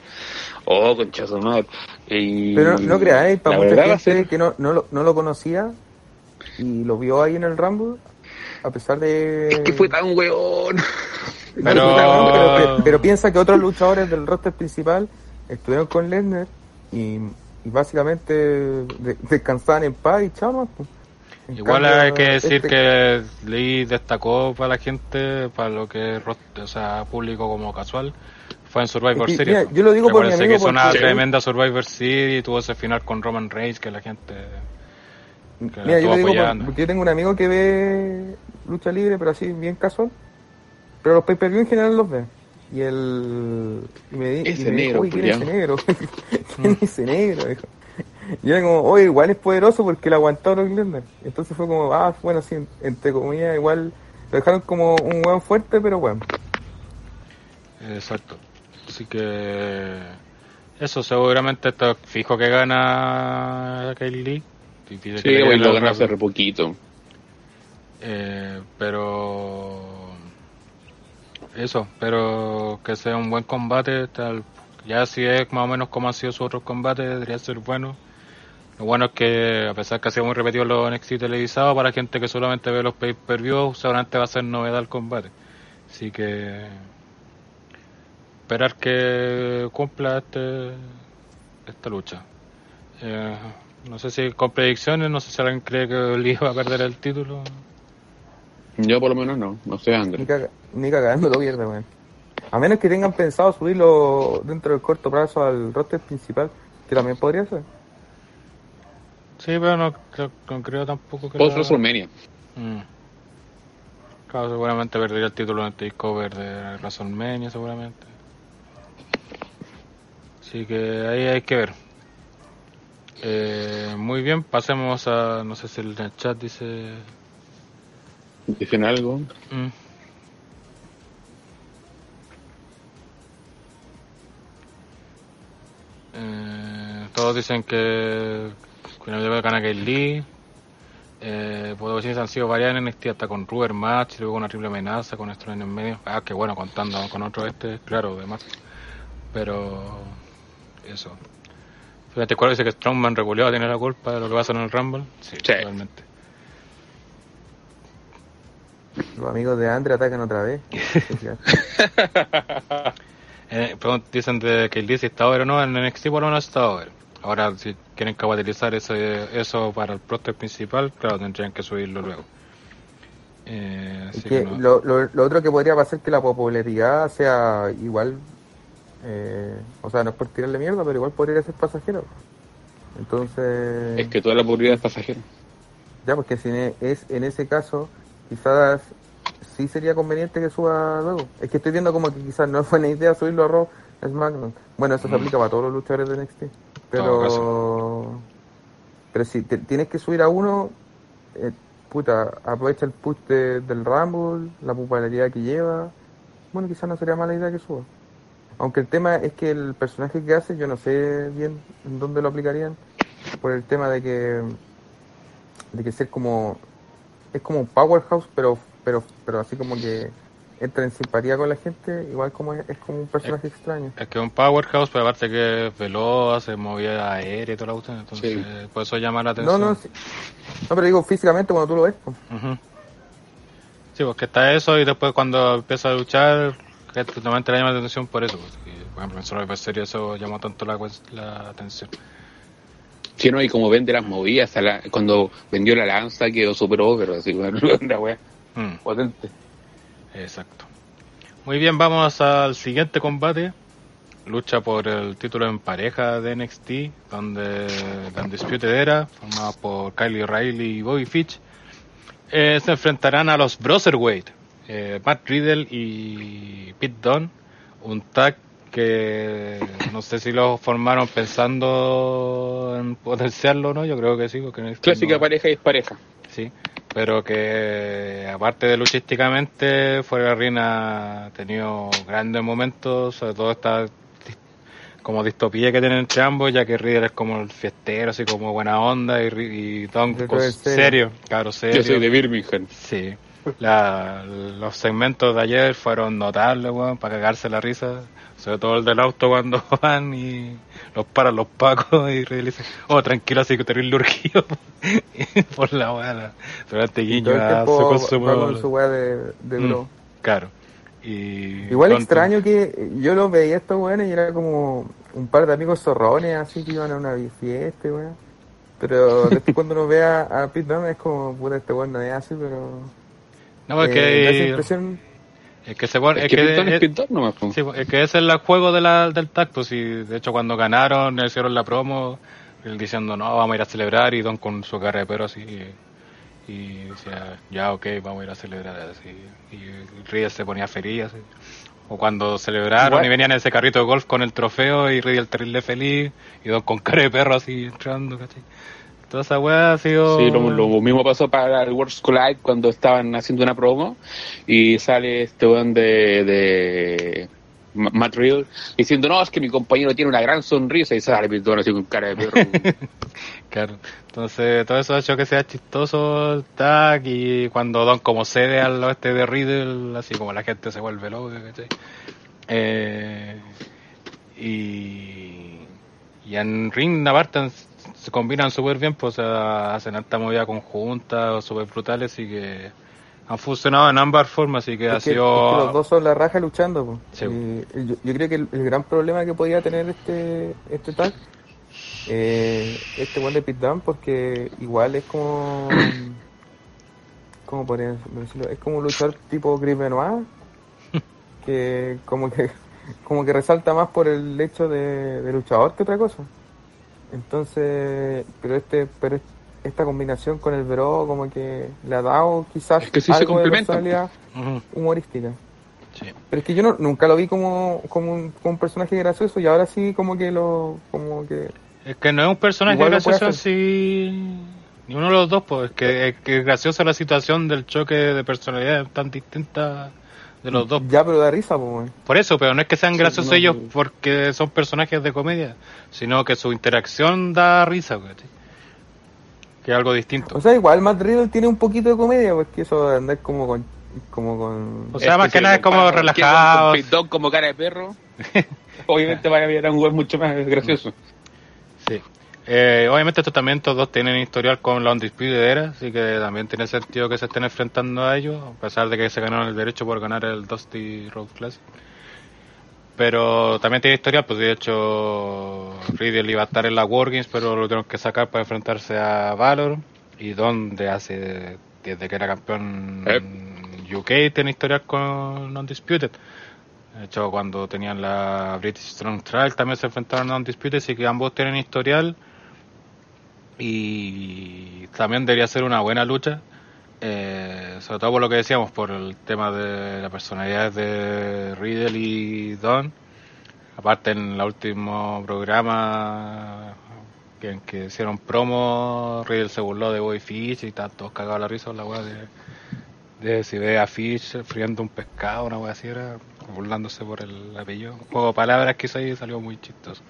Oh, concha su madre. Y Pero no, no creáis, para mucha gente ser- que no, no, lo, no lo conocía y lo vio ahí en el Rumble, a pesar de... Es que fue tan weón. (laughs) Pero- pero, piensa que otros luchadores del roster principal estuvieron con Lesnar y, y básicamente de- descansaban en paz y chao, ¿no? En Igual cambio, hay que decir este- que Lee destacó para la gente, para lo que es roster- o sea, público como casual, fue en Survivor que, Series. mira, yo lo digo por mi amigo que es una porque- tremenda Survivor Series y tuvo ese final con Roman Reigns que la gente... que Mira, yo lo digo por- porque yo tengo un amigo que ve lucha libre, pero así, bien casual. Pero los pay-per-view en general los ve. Y el. Y me, di- y Ese me dijo, negro, "Oye, ¿quién es ese culiao". negro? (laughs) ¿Quién es ese negro? Dijo. Y era como, oye, igual es poderoso porque le aguantó a Brock Lesnar. Entonces fue como, ah, bueno, sí, entre comillas, igual lo dejaron como un weón fuerte, pero bueno. Exacto. Así que eso seguramente está fijo que gana Kyle Lee. Difícil que Sí, hoy lo ganó hace re poquito. Eh, pero eso, pero que sea un buen combate tal, Ya si es más o menos como han sido sus otros combates, debería ser bueno. Lo bueno es que, a pesar que ha sido muy repetido los NXT televisados, para gente que solamente ve los pay-per-view, seguramente va a ser novedad el combate. Así que esperar que cumpla este esta lucha. Eh, no sé si con predicciones, no sé si alguien cree que Lee va a perder el título. Yo por lo menos no, no sé Andrés. Ni, caga, ni cagando lo pierde, weón. A menos que tengan pensado subirlo dentro del corto plazo al roster principal, que también podría ser. Sí, pero no, no creo tampoco que... Post WrestleMania. Mm. Claro, seguramente perdería el título en el takeover de WrestleMania, seguramente. Así que ahí hay que ver. Eh, muy bien, pasemos a, no sé si el chat dice... ¿Dicen algo? Mm. Eh, todos dicen que, que no debe ganar Kate Lee. Eh, decir han sido varias en NXT, hasta con Ruber Match, luego una triple amenaza con esto en el medio. Ah, que bueno, contando con otro este, claro, demás. Pero, eso. Fíjate, ¿cuál dice que Strongman regulado tiene la culpa de lo que pasa en el Rumble? Sí, Sí. totalmente. Los amigos de Andre atacan otra vez. (laughs) (laughs) Eh, dicen de que el 10 está over o no, en NXT por lo menos está over. Ahora, si quieren capitalizar ese, eso para el roster principal, claro, tendrían que subirlo luego. Eh, Es así que que no- lo, lo, lo otro que podría pasar es que la popularidad sea igual, eh, o sea, no es por tirarle mierda, pero igual podría ser pasajero. Entonces, Es que toda la popularidad es pasajera. ya, porque si ne- es en ese caso, quizás sí sería conveniente que suba luego. Es que estoy viendo como que quizás no es buena idea subirlo a Raw, SmackDown. Bueno, eso se Mm. aplica para todos los luchadores de NXT. Pero, pero si te- tienes que subir a uno, eh, puta, aprovecha el push de- del Rumble, la popularidad que lleva. Bueno, quizás no sería mala idea que suba. Aunque el tema es que el personaje que hace, yo no sé bien en dónde lo aplicarían, por el tema de que de que ser como es como un powerhouse, pero pero pero así como que entra en simpatía con la gente, igual como es, es como un personaje extraño. Es que es un powerhouse, pero aparte que es veloz, se movía aérea y toda la cuestión, entonces por eso llama la No, atención. no, sí. no, pero digo físicamente cuando tú lo ves. pues. Ujú. Sí, porque está eso y después cuando empieza a luchar, que llama la atención por eso. pues, y, por ejemplo, en Survivor Series eso llamó tanto la, la atención. Si no, y como vende las movidas, la- cuando vendió la lanza quedó super over, así, (laughs) bueno, la wea, Mm, potente. exacto. Muy bien, vamos al siguiente combate. Lucha por el título en pareja de NXT, donde la Undisputed Era, formada por Kylie Riley y Bobby Fitch, eh, se enfrentarán a los Brotherweight, eh, Matt Riddle y Pete Dunne, un tag que no sé si lo formaron pensando en potenciarlo o no, yo creo que sí, porque Clásica no- pareja y pareja. sí, pero que aparte de luchísticamente, fuera de Rina ha tenido grandes momentos, sobre todo esta como distopía que tienen entre ambos, ya que Riddle es como el fiestero, así como buena onda, y, Ri- y Don serio, serio. claro, serio. Yo soy de Birmingham. Sí. La, los segmentos de ayer fueron notables, weón, para cagarse la risa. Sobre todo el del auto cuando (laughs) van y los paran los pacos y dice, oh, tranquilo, así que terrible urgido (laughs) por la weá. Durante Y guiño a su tiempo va consumo. con su weá de, de Mm. Claro. Y Igual pronto- extraño que yo lo veía estos weones y era como un par de amigos zorrones así que iban a una fiesta, weón. Pero después cuando uno ve a, a Pete Dunne es como, puta, este weón no es así, pero... No, pues eh, que, impresión, es que se pone, Es es que es es- nomás. Sí, es que ese es el juego de la, del tacto. Sí, de hecho, cuando ganaron, le hicieron la promo, él diciendo, no, vamos a ir a celebrar, y Don con su cara de perro así. Y, y decía, ya, ok, vamos a ir a celebrar. Así. Y Riddle se ponía feliz. Así. O cuando celebraron y venían en ese carrito de golf con el trofeo, y Riddle terrible feliz, y Don con cara de perro así entrando, ¿cachai? Toda esa weá ha sido. Sí, lo, lo mismo pasó para el World's Collide cuando estaban haciendo una promo y sale este weón de, de Ma- Matt diciendo, no, es que mi compañero tiene una gran sonrisa y sale Pitón así con cara de perro. (laughs) Claro, entonces todo eso ha hecho que sea chistoso el tag y cuando Don como cede al oeste de Riddle, así como la gente se vuelve loca, ¿cachai? Eh, Y, y en ring aparte se combinan súper bien, pues o sea, hacen alta movida conjunta, súper brutales y que han funcionado en ambas formas, así que Es ha que- sido... es que los dos son la raja luchando. Sí. Y yo, yo creo que el, el gran problema que podía tener este este tag, eh, este one de Pit Down, porque igual es como. (coughs) ¿Cómo podría decirlo? Es como un luchador tipo Chris Benoit, (laughs) que como que como que resalta más por el hecho de, de luchador que otra cosa. Entonces, pero este pero es- esta combinación con el Bro como que le ha dado quizás Es que sí se algo de personalidad humorística. sí. Pero es que yo no, nunca lo vi como, como, un, como un personaje gracioso y ahora sí como que lo... como que... Es que no es un personaje gracioso así. Ni uno de los dos, pues. Es que es, que es graciosa la situación del choque de personalidades tan distintas de los dos. Ya, pero da risa, pues. Por eso, pero no es que sean Sí, graciosos no, ellos no. porque son personajes de comedia, sino que su interacción da risa, güey. Que es algo distinto. O sea, igual Matt Riddle tiene un poquito de comedia, pues que eso de andar como con... como con... O sea, más que nada es como relajado. Pit como cara de perro. (laughs) Obviamente van a ver a un juez mucho más gracioso. Sí. Eh, obviamente estos también estos dos tienen historial con la Undisputed Era, así que también tiene sentido que se estén enfrentando a ellos, a pesar de que se ganaron el derecho por ganar el Dusty Road Classic. Pero también tiene historial, pues de hecho Riddle iba a estar en la Wargames, pero lo tuvieron que sacar para enfrentarse a Valor, y donde hace, desde que era campeón Eh. UK, tiene historial con Undisputed. De hecho, cuando tenían la British Strong Trial también se enfrentaron a Undisputed, así que ambos tienen historial. Y también debería ser una buena lucha. eh, sobre todo por lo que decíamos, por el tema de la personalidad de Riddle y Don. Aparte, en el último programa que, en que hicieron promo, Riddle se burló de Boy Fish y estaban todos cagados la risa la weá de, de si ve a Fish friendo un pescado, una weá así, era burlándose por el apellido. Un juego palabras que hizo ahí salió muy chistoso.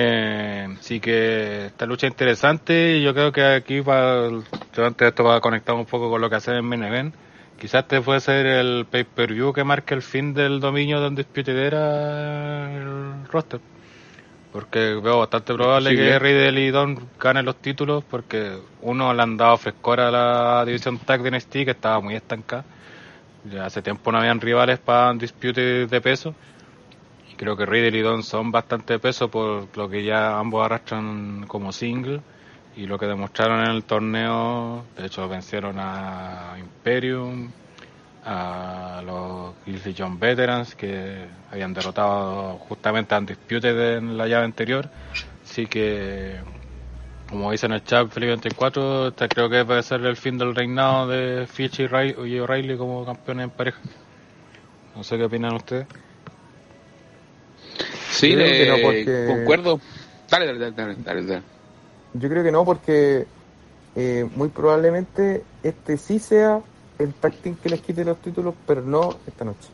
Eh, sí que esta lucha es interesante y yo creo que aquí va, antes esto va conectado un poco con lo que hacen en Main. Quizás este puede ser el pay-per-view que marque el fin del dominio de Undisputed Era el roster. Porque veo bastante probable Posible. que Riddle y Don ganen los títulos porque uno le han dado frescor a la división tag NXT que estaba muy estancada. Ya hace tiempo no habían rivales para Undisputed de peso. Creo que Riddle y Don son bastante peso por lo que ya ambos arrastran como single. Y lo que demostraron en el torneo, de hecho vencieron a Imperium, a los Grizzly John Veterans que habían derrotado justamente a Undisputed en la llave anterior. Así que, como dice en el chat Felipe 24, este creo que puede ser el fin del reinado de Fitch y O'Reilly como campeones en pareja. No sé qué opinan ustedes. Sí, Yo creo de- que no, porque- concuerdo. Dale, dale, dale, dale, dale, dale. Yo creo que no, porque eh, muy probablemente este sí sea el team que les quite los títulos, pero no esta noche.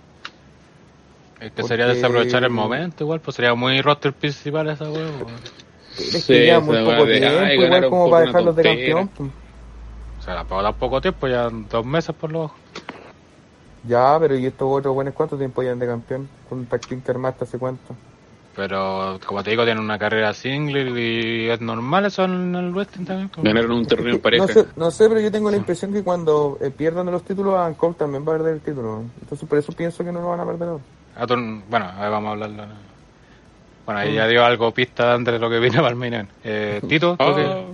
Es que sería desaprovechar el momento igual, pues sería muy roster principal esa huevo. Es que Sí, ya muy poco de, tiempo, ay, igual como para dejarlos de campeón. pues. O sea, tampoco da poco tiempo, ya dos meses por lo bajo. Ya, pero ¿y estos otros buenos cuánto tiempo llevan de campeón? Con un team que armaste hace cuánto. Pero como te digo, tienen una carrera single y es normal eso en el wrestling también. como- Ganaron un torneo en pareja. No sé, no sé, pero yo tengo la impresión que cuando eh, pierdan los títulos, Cole también va a perder el título. Entonces por eso pienso que no lo van a perder ahora. Bueno, ahí vamos a hablarlo. Bueno, ahí ya dio algo pista antes de lo que viene para el main event. Eh, Tito, ¿tú Ah.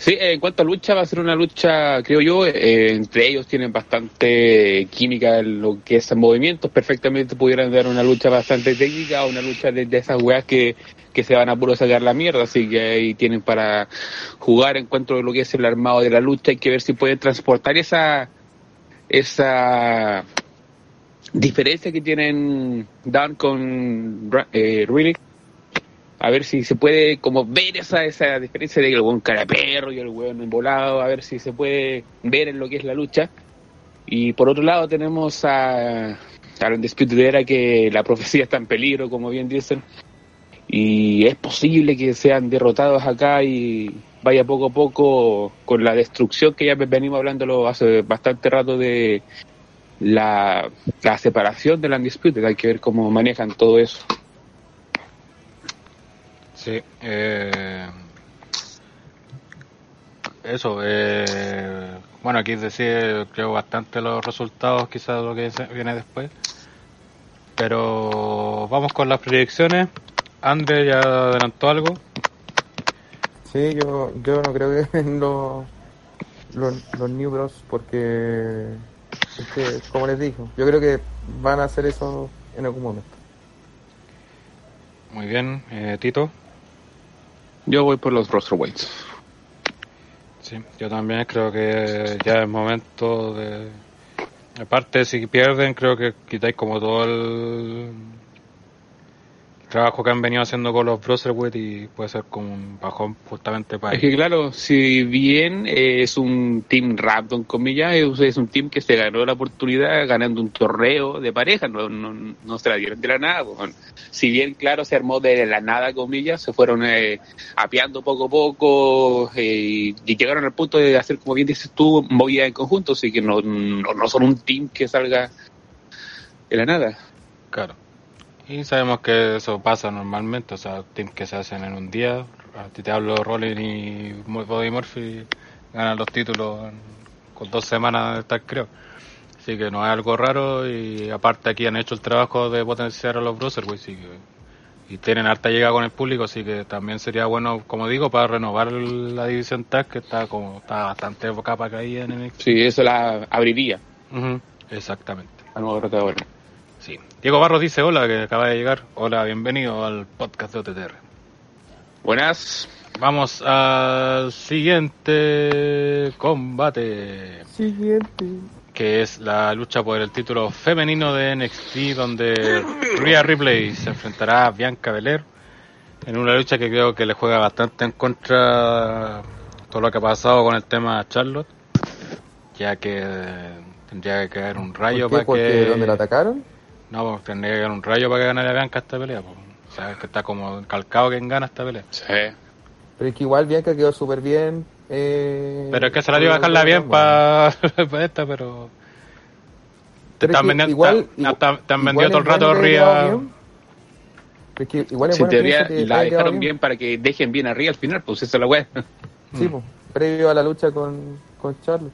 Sí, en cuanto a lucha, va a ser una lucha, creo yo, eh, entre ellos tienen bastante química en lo que es movimientos, perfectamente pudieran dar una lucha bastante técnica, una lucha de, esas weas que, que se van a puro sacar la mierda, así que ahí tienen para jugar en cuanto a lo que es el armado de la lucha, hay que ver si pueden transportar esa, esa diferencia que tienen Dan con eh, a ver si se puede como ver esa esa diferencia de que el buen cara de perro y el buen embolado, a ver si se puede ver en lo que es la lucha. Y por otro lado tenemos a, a Undisputed Era que la profecía está en peligro, como bien dicen, y es posible que sean derrotados acá y vaya poco a poco con la destrucción que ya venimos hablándolo hace bastante rato de, la, la separación de la Undisputed. Hay que ver cómo manejan todo eso. Sí, eh, eso, eh, bueno, aquí decir, creo bastante los resultados, quizás lo que viene después. Pero vamos con las predicciones. André ya adelantó algo. Sí, yo, yo no creo que (laughs) los, los, los New Bros, porque, es que, como les digo, yo creo que van a hacer eso en algún momento. Muy bien, eh, Tito. Yo voy por los roster weights. Sí, yo también creo que ya es momento de... Aparte, si pierden, creo que quitáis como todo el trabajo que han venido haciendo con los Brotherhood y puede ser como un bajón justamente para Es que claro, si bien es un team random, comillas, es, es un team que se ganó la oportunidad ganando un torneo de pareja, no, no, no se la dieron de la nada. pues. Si bien, claro, se armó de la nada, comillas, se fueron eh, apeando poco a poco eh, y llegaron al punto de hacer, como bien dices tú, movida en conjunto, así que no, no, no son un team que salga de la nada. Claro. Y sabemos que eso pasa normalmente, o sea, teams que se hacen en un día. A ti te hablo Rollin y Body Murphy ganan los títulos con dos semanas de estar, creo. Así que no es algo raro y aparte aquí han hecho el trabajo de potenciar a los Bruiserweights y, y tienen harta llegada con el público, así que también sería bueno, como digo, para renovar el- la división tag que está como está bastante capa caída en NXT. Sí, eso la abriría Ujú, Exactamente. a nuevo. Sí. Diego Barros dice hola, que acaba de llegar. Hola, bienvenido al podcast de OTTR. Buenas. Vamos al siguiente combate, Siguiente. que es la lucha por el título femenino de NXT, donde Rhea Ripley se enfrentará a Bianca Belair en una lucha que creo que le juega bastante en contra todo lo que ha pasado con el tema Charlotte, ya que tendría que caer un rayo ¿Por qué? para Porque que... donde la atacaron. No, pues tendría que caer un rayo para que ganara Bianca esta pelea. Pues. O sea, que está como calcado quien gana esta pelea. Sí. Pero es que igual Bianca quedó súper bien. Eh, Pero es que se la dio a dejarla bien para (laughs) esta, pero... Te están vendiendo, igual- te, te- te han igual vendido todo el rato. Pero es que igual es en bueno que teoría eso que la dejaron bien para que dejen bien arriba al final, pues esa es la weá. Sí, Mm. pues, previo a la lucha con, con Charlotte.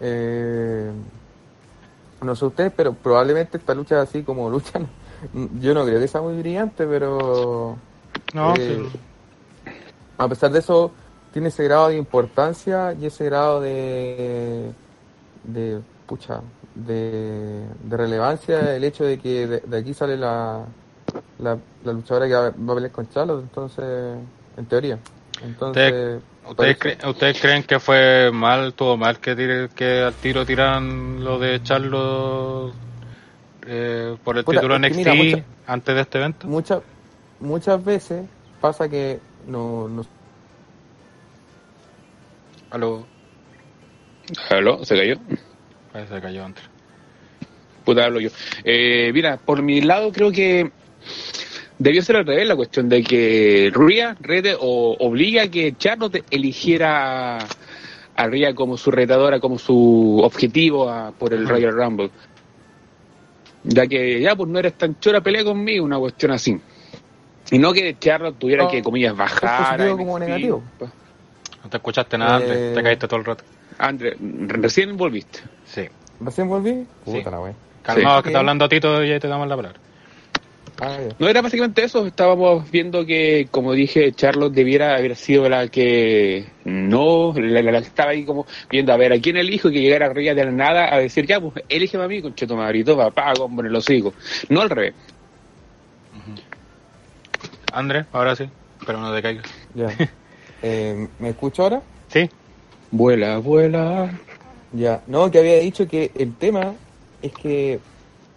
Eh, no sé ustedes, pero probablemente esta lucha así como lucha, (laughs) yo no creo que sea muy brillante, pero No, eh, sí. a pesar de eso tiene ese grado de importancia y ese grado de de pucha de, de relevancia el hecho de que de, de aquí sale la, la, la luchadora que va, va a pelear con Charlotte entonces en teoría entonces ¿Ustedes, eso- cre- ¿Ustedes creen que fue mal, tuvo mal que, tire- que al tiro tiran lo de Charlo eh, por el Puta, título NXT mira, mucha- antes de este evento? muchas muchas veces pasa que no, no Aló, ¿Aló? ¿Se cayó? ahí se cayó antes. Puta, hablo yo. Eh, mira, por mi lado creo que debió ser al revés la cuestión de que Rhea rete o obliga a que Charlotte eligiera a Rhea como su retadora, como su objetivo a- por el. Royal Rumble. Ya que ya pues no eres tan chora, pelea conmigo, una cuestión así. Y no que Charlotte tuviera No, que, comillas, bajar. como negativo. No te escuchaste nada, Eh, te caíste todo el rato. André, recién volviste. Sí. recién volví Sí. puta la wea Calmado, Sí. que está hablando Tito y ahí te damos la palabra. Ah. No era básicamente eso, estábamos viendo que, como dije, Charlotte debiera haber sido la que no, la, la- la que estaba ahí como viendo a ver a quién elijo y que llegara arriba de la nada a decir, ya, pues elige a mí, con cheto madrito, papá, con el hocico. No al revés. Andrés, ahora sí, pero no te caigas. ya (laughs) Eh, ¿me escucho ahora? Sí, Vuela, vuela. Ya, no, que había dicho que el tema es que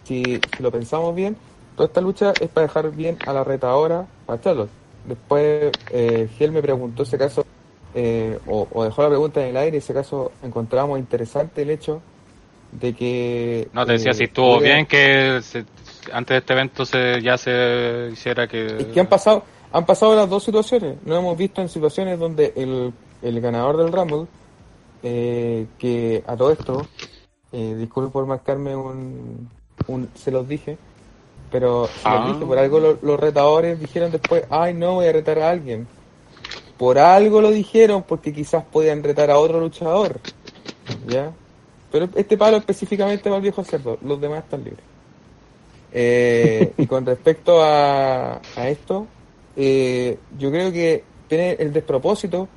si, si lo pensamos bien, toda esta lucha es para dejar bien a la retadora, a Charlotte. Después, eh, Giel me preguntó ese caso, eh, o, o dejó la pregunta en el aire, ese caso encontramos interesante el hecho de que... no te decía eh, si estuvo bien que se- antes de este evento se, ya se hiciera que... Es que han pasado, han pasado las dos situaciones. Lo hemos visto en situaciones donde el, el ganador del Rumble, eh, que a todo esto, Eh, disculpe por marcarme un, un... Se los dije. Pero Ah. dije, por algo lo- los retadores dijeron después, ay no, voy a retar a alguien. Por algo lo dijeron, porque quizás podían retar a otro luchador. ¿Ya? Pero este palo específicamente para el viejo cerdo, los demás están libres. Eh, y con (laughs) respecto a, a esto, eh, yo creo que tiene el despropósito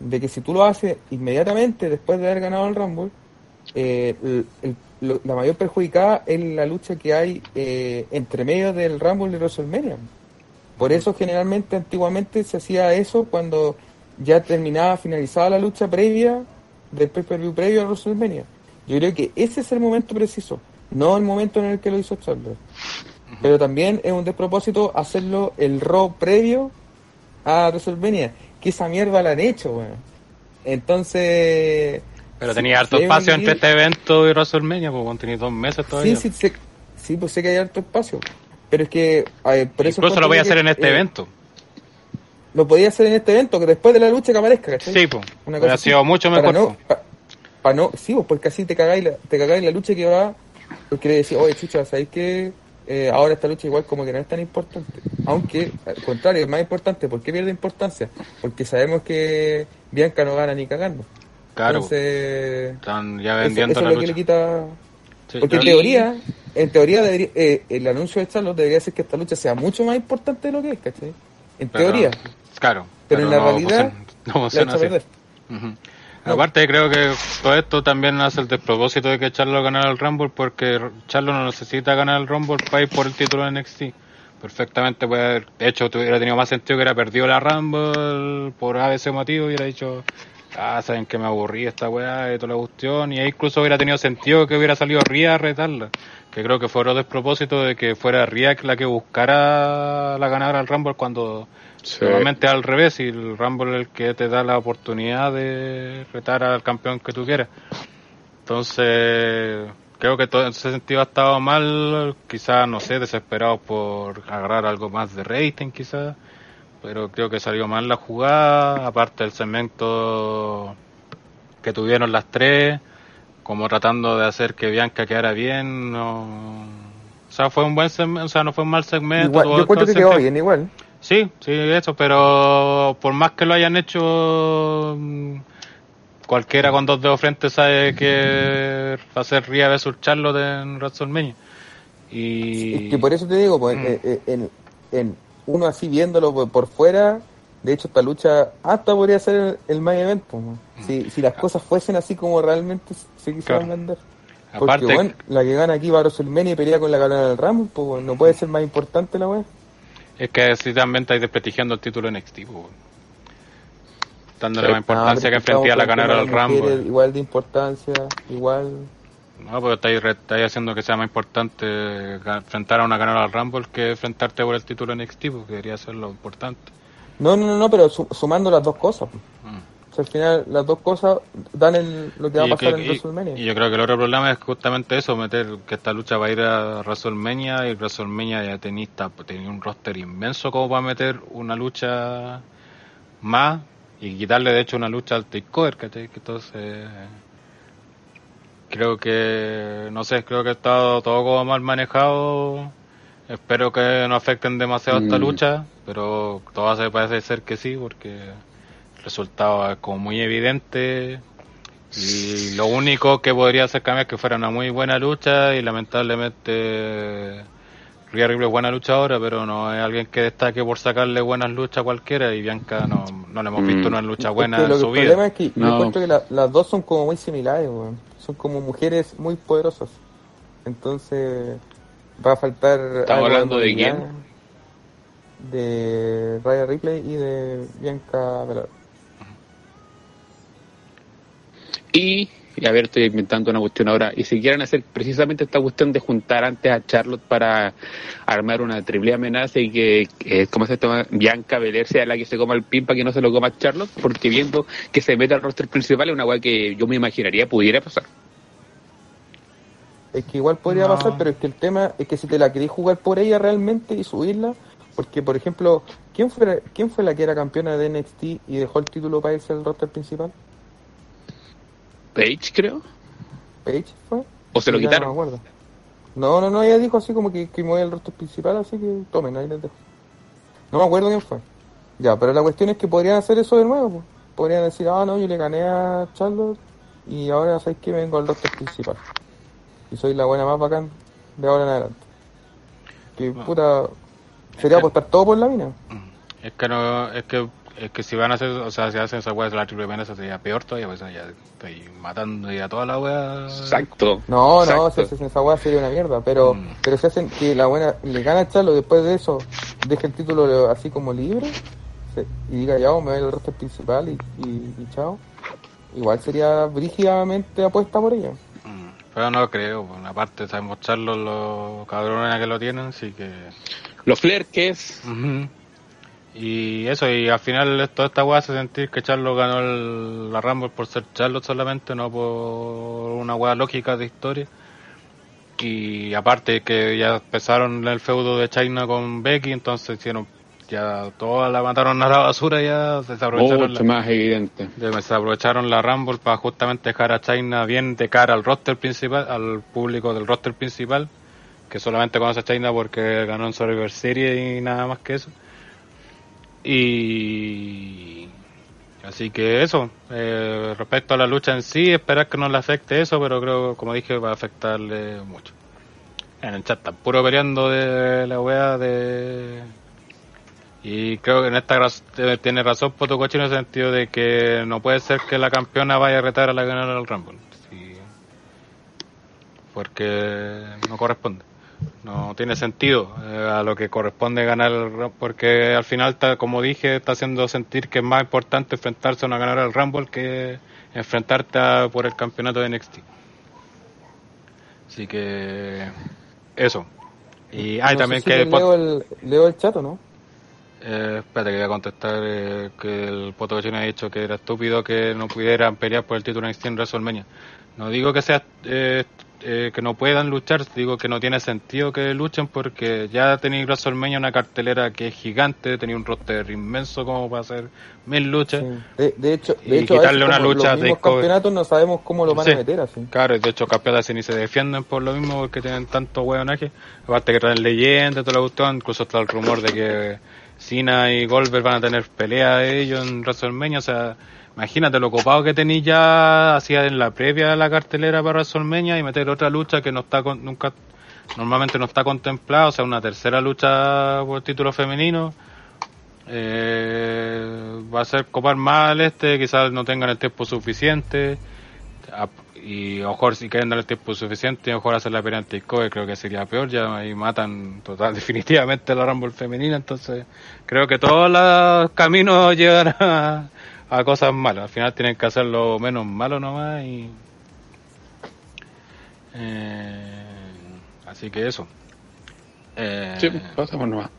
de que si tú lo haces inmediatamente después de haber ganado el Rumble, eh, el- el- lo- la mayor perjudicada es la lucha que hay eh, entre medio del Rumble y WrestleMania. Por eso generalmente antiguamente se hacía eso cuando ya terminaba, finalizada la lucha previa del pay-per-view previo a WrestleMania. Yo creo que ese es el momento preciso, no el momento en el que lo hizo Charlotte. Pero también es un despropósito hacerlo el Raw previo a WrestleMania, que esa mierda la han hecho, weón. Entonces... Pero sí, tenía harto sí, espacio sí, entre este evento y WrestleMania, pues bueno, tenía dos meses todavía. Sí, sí, sé, sí, pues sé que hay harto espacio. Pero es que... ver, por eso Incluso lo voy a hacer que, en este eh, evento. Lo podía hacer en este evento, que después de la lucha que aparezca, ¿cachai? Sí, pues. Una así, sido mucho para mejor. No, po. pa- pa no, sí, pues porque así te cagáis la, te cagáis la lucha que va, porque le decís, oye, chucha, ¿sabéis que eh, ahora esta lucha igual como que no es tan importante? Aunque, al contrario, es más importante. ¿Por qué pierde importancia? Porque sabemos que Bianca no gana ni cagando. Claro, Entonces, están ya vendiendo eso es la lo que le quita... Sí, Porque en teoría, en teoría debería- eh, el anuncio de Charlotte debería ser que esta lucha sea mucho más importante de lo que es, ¿cachai? En pero- teoría, Claro. pero en la no realidad funciona- (laughs) no funciona así. No. Aparte creo que todo esto también hace el despropósito de que Charlo ganara el Rumble porque Charlo no necesita ganar el Rumble para ir por el título de NXT. Perfectamente puede haber, de hecho hubiera tenido más sentido que hubiera perdido la Rumble por ese motivo y hubiera dicho, ah, saben que me aburrí esta weá y toda la cuestión y ahí incluso hubiera tenido sentido que hubiera salido Ria a retarla. Que creo que fue otro despropósito de que fuera Ria la que buscara la ganadora al Rumble cuando Sí. Normalmente al revés, y el Rumble es el que te da la oportunidad de retar al campeón que tú quieras. Entonces, creo que todo en ese sentido ha estado mal, quizás, no sé, desesperados por agarrar algo más de rating, quizás, pero creo que salió mal la jugada, aparte del segmento que tuvieron las tres, como tratando de hacer que Bianca quedara bien, no... O sea, fue un buen segmento, o sea, no fue un mal segmento. Igual, yo todo que quedó bien igual. Sí, sí, eso, pero por más que lo hayan hecho, mm, cualquiera con dos dedos frente sabe que va a ser Ria versus Charlotte en WrestleMania. Y... Es que por eso te digo, pues, Mm. eh, eh, en, en uno así viéndolo por, fuera, de hecho esta lucha hasta podría ser el, el main event, man. si, si las cosas fuesen así como realmente se quisieran Claro. vender. Porque Aparte, bueno, la que gana aquí va a WrestleMania y pelea con la ganadora del Rumble, pues bueno, no puede ser más importante la weá. es que si también estáis desprestigiando el título NXT, pues, dándole Sí. más importancia Ah, que enfrentía a la ganadora del Rumble. Igual de importancia, igual. No, porque estáis, estáis haciendo que sea más importante enfrentar a una ganadora del Rumble que enfrentarte por el título NXT, porque debería ser lo importante. No, no, no, pero su- sumando las dos cosas. pues. Mm. O sea, al final las dos cosas dan el, lo que va a pasar que- en y- WrestleMania. y yo creo que el otro problema es justamente eso, meter que esta lucha va a ir a WrestleMania y WrestleMania ya tenista, tenía un roster inmenso como para meter una lucha más y quitarle de hecho una lucha al takeover, ¿cachai? Que entonces creo que, no sé, creo que ha estado todo como mal manejado. Espero que no afecten demasiado esta Mm. lucha, pero todo se parece ser que sí, porque el resultado es como muy evidente. Y lo único que podría hacer cambiar es que fuera una muy buena lucha y lamentablemente Rhea Ripley es buena luchadora, pero no es alguien que destaque por sacarle buenas luchas a cualquiera y Bianca no, no le hemos visto Mm. una lucha Es buena que en su el vida. problema es que yo encuentro que la- las dos son como muy similares, weón. Son como mujeres muy poderosas. Entonces, va a faltar. ¿Estamos hablando de quién? De Raya Ripley y de Bianca Belair. Y, y a ver, estoy inventando una cuestión ahora. Y si quieren hacer precisamente esta cuestión de juntar antes a Charlotte para armar una triple amenaza y que, que como se llama, Bianca Belair sea la que se coma el pin para que no se lo coma Charlotte, porque viendo que se mete al roster principal es una weá que yo me imaginaría pudiera pasar. Es que igual podría No. pasar, pero es que el tema es que si te la querés jugar por ella realmente y subirla, porque por ejemplo, ¿quién fue, ¿quién fue la que era campeona de NXT y dejó el título para irse al roster principal? Page, creo. Page fue. ¿O se lo Ya No, quitaron? me acuerdo. no, no, no, ella dijo así como que, que mueve el rostro principal, así que tomen, ahí les dejo. No me acuerdo quién fue. Ya, pero la cuestión es que podrían hacer eso de nuevo. pues. Podrían decir, ah, no, yo le gané a Charlotte y ahora sabéis que vengo al rostro principal. Y soy la buena más bacán de ahora en adelante. Que Bueno. puta. Sería apostar todo por la mina. Es que no, es que, es que si van a hacer, o sea, si hacen esa weá de la triple amenaza sería peor todavía, pues ya estoy matando ya toda la weá. Exacto. No, no, si hacen esa weá sería una mierda, pero, Mm. pero si hacen que la buena le gana a Charlo después de eso, deje el título así como libre se- y diga ya, me voy al roster principal y, y, y chao. Igual sería brígidamente apuesta por ella. Mm, Pero no creo, aparte sabemos Charlos los cabrones que lo tienen, así que... Los Flair, que es. Y eso, y al final toda esta weá hace sentir que Charlo ganó el- la Rumble por ser Charlo solamente, no por una weá lógica de historia. Y aparte que ya empezaron el feudo de China con Becky, entonces hicieron ya toda la mataron a la basura ya, se desaprovecharon Mucho la, más evidente. ya se aprovecharon la Rumble para justamente dejar a China bien de cara al roster principal, al público del roster principal, que solamente conoce a China porque ganó en Survivor Series y nada más que eso. Y así que eso, eh, respecto a la lucha en sí, esperar que no le afecte eso, pero creo, como dije, va a afectarle mucho. En el chat están puro peleando de la wea de y creo que en esta raz- eh, tiene razón Potocochi en el sentido de que no puede ser que la campeona vaya a retar a la ganadora del Rumble. Sí. Porque no corresponde. No tiene sentido eh, a lo que corresponde ganar porque al final, está, como dije, está haciendo sentir que es más importante enfrentarse a una ganadora del Rumble que enfrentarte a- por el campeonato de NXT. Así que eso. Y hay No también si que... leo el, leo el chat o no. Eh, espérate que voy a contestar eh, que el Poto ha dicho que era estúpido que no pudieran pelear por el título en NXT en WrestleMania. No digo que sea eh, eh, que no puedan luchar, digo que no tiene sentido que luchen porque ya tenéis WrestleMania una cartelera que es gigante, tenía un roster inmenso como para hacer mil luchas. Sí. De, de hecho, Y de hecho a quitarle una lucha los de campeonatos no sabemos cómo lo van Sí. a meter así. Claro, y de hecho campeones ni se defienden por lo mismo porque tienen tanto hueonaje. Aparte que traen leyendas, toda la cuestión, incluso está el rumor de que Cena y Goldberg van a tener pelea de ellos en WrestleMania, o sea, imagínate lo ocupado que tenéis ya hacía en la previa de la cartelera para WrestleMania y meter otra lucha que no está con- nunca normalmente no está contemplada, o sea, una tercera lucha por título femenino. Eh, va a ser copar mal este, quizás no tengan el tiempo suficiente. A- y a mejor si quieren dar el tiempo suficiente, a mejor hacer la pelea Kobe, creo que sería peor, ya ahí matan total (laughs) definitivamente la Rumble femenina, entonces creo que todos los caminos llegan a, a cosas malas, al final tienen que hacerlo menos malo nomás y eh, así que eso. Eh, Sí, pasamos nomás.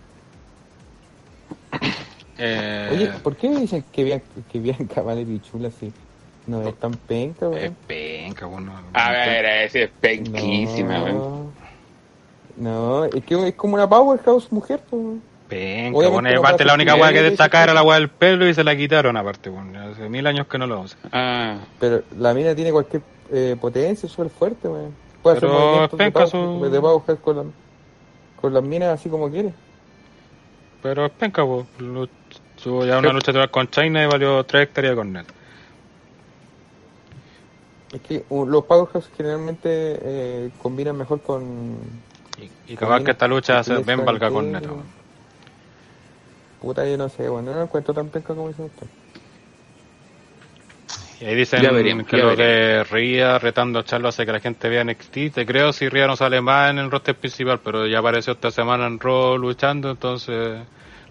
(coughs) eh, Oye, ¿por qué dicen que Bianca, que Bianca vale pichula así? No es tan penca, es weón. penca, bueno, A ver, ese es penquísima, weón. no. No, es que es como una powerhouse mujer, pues. weón. Penca, Obviamente bueno, aparte la única weá que que- destaca era la weá del pelo y se la quitaron aparte, bueno, hace mil años que no lo usa. Ah, Pero la mina tiene cualquier eh, potencia, es súper fuerte, weón. Puede hacer Pero movimientos de penca power- su- de powerhouse con, la- con las minas así como quiere. Pero es penca, pues, tuvo ya una lucha con China y valió 3 hectáreas con net. Es que uh, los powerhouse generalmente eh, combinan mejor con... Y, y capaz que esta lucha se ven valga con Alexa, net. que- Puta, yo no sé, bueno, no lo encuentro tan penca como dice usted. Y ahí dicen Ya que ya lo de Ria retando a Charlo hace que la gente vea NXT. Te creo si Ria no sale más en el roster principal, pero ya apareció esta semana en Raw luchando, entonces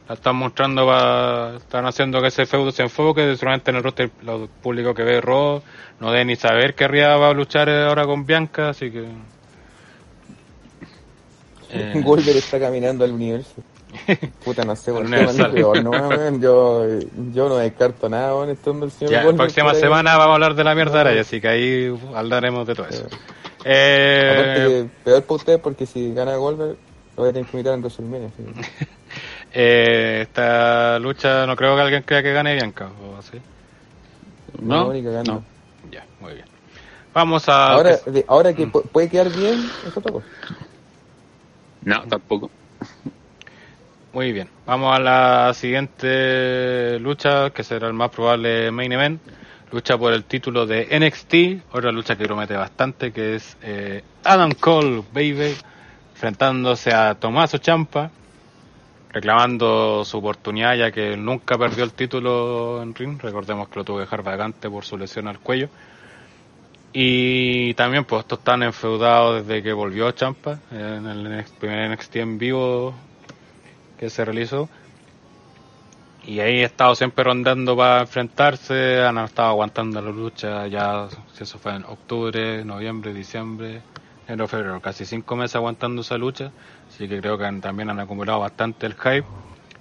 la están mostrando, va, están haciendo que ese feudo se enfoque, solamente en el roster lo público que ve Raw no debe ni saber que Ria va a luchar ahora con Bianca, así que... Eh, (laughs) Goldberg está caminando al universo. (laughs) Puta, no sé, peor, no, yo, yo no descarto nada, estando el señor Ya, la próxima semana vamos a hablar de la mierda de Araya, así que ahí hablaremos de todo eso. Aparte Eh, que peor para usted porque si gana Goldberg lo voy a tener que invitar en WrestleMania. así (laughs) eh, esta lucha no creo que alguien crea que gane Bianca, ¿o sí? no, cagando. no. Ya, muy bien. Vamos a... Ahora, ahora que pu- puede quedar bien, es otra cosa. No, tampoco. Muy bien, vamos a la siguiente lucha, que será el más probable main event. Lucha por el título de NXT, otra lucha que promete bastante, que es eh, Adam Cole, baby, enfrentándose a Tomaso Champa, reclamando su oportunidad ya que nunca perdió el título en ring. Recordemos que lo tuvo que dejar vacante por su lesión al cuello. Y también, pues, estos están enfeudados desde que volvió Champa en el primer NXT en vivo que se realizó. Y ahí he estado siempre rondando para enfrentarse, han estado aguantando la lucha ya, si eso fue en octubre, noviembre, diciembre, enero, febrero, casi cinco meses aguantando esa lucha, así que creo que también han acumulado bastante el hype.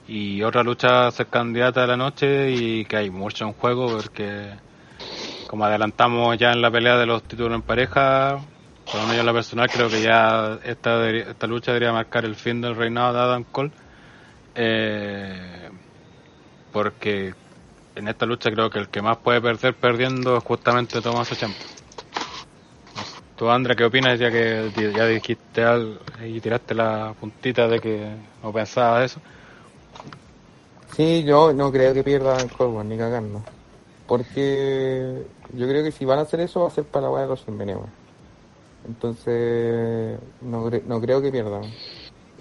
Y otra lucha ser candidata de la noche y que hay mucho en juego porque como adelantamos ya en la pelea de los títulos en pareja, por lo menos en la personal creo que ya esta, esta lucha debería marcar el fin del reinado de Adam Cole. Eh, porque en esta lucha creo que el que más puede perder perdiendo es justamente Tomás Champa. Tú, Andra, ¿qué opinas ya que ya dijiste algo y tiraste la puntita de que no pensabas eso? Sí, yo no creo que pierdan Colborn ni cagando. Porque yo creo que si van a hacer eso va a ser para la de weón. Entonces, no, no creo que pierdan.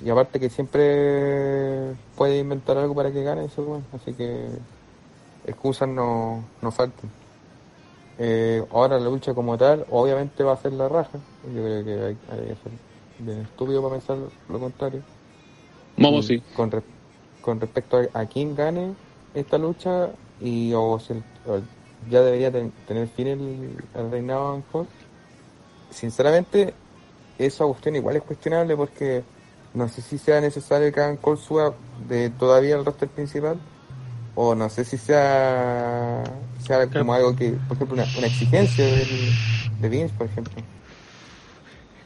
Y aparte que siempre puede inventar algo para que gane eso, weón. Así que excusas no, no faltan. Eh, ahora la lucha como tal, obviamente va a ser la raja. Yo creo que hay, hay que ser bien estúpido para pensar lo contrario. Y sí. Con, re- con respecto a, a quién gane esta lucha y o si o ya debería ten- tener fin el, el reinado Cole, sinceramente esa cuestión igual es cuestionable porque no sé si sea necesario que Adam Cole suba de todavía el roster principal o no sé si sea, sea como algo que, por ejemplo, una, una exigencia del- de Vince, por ejemplo.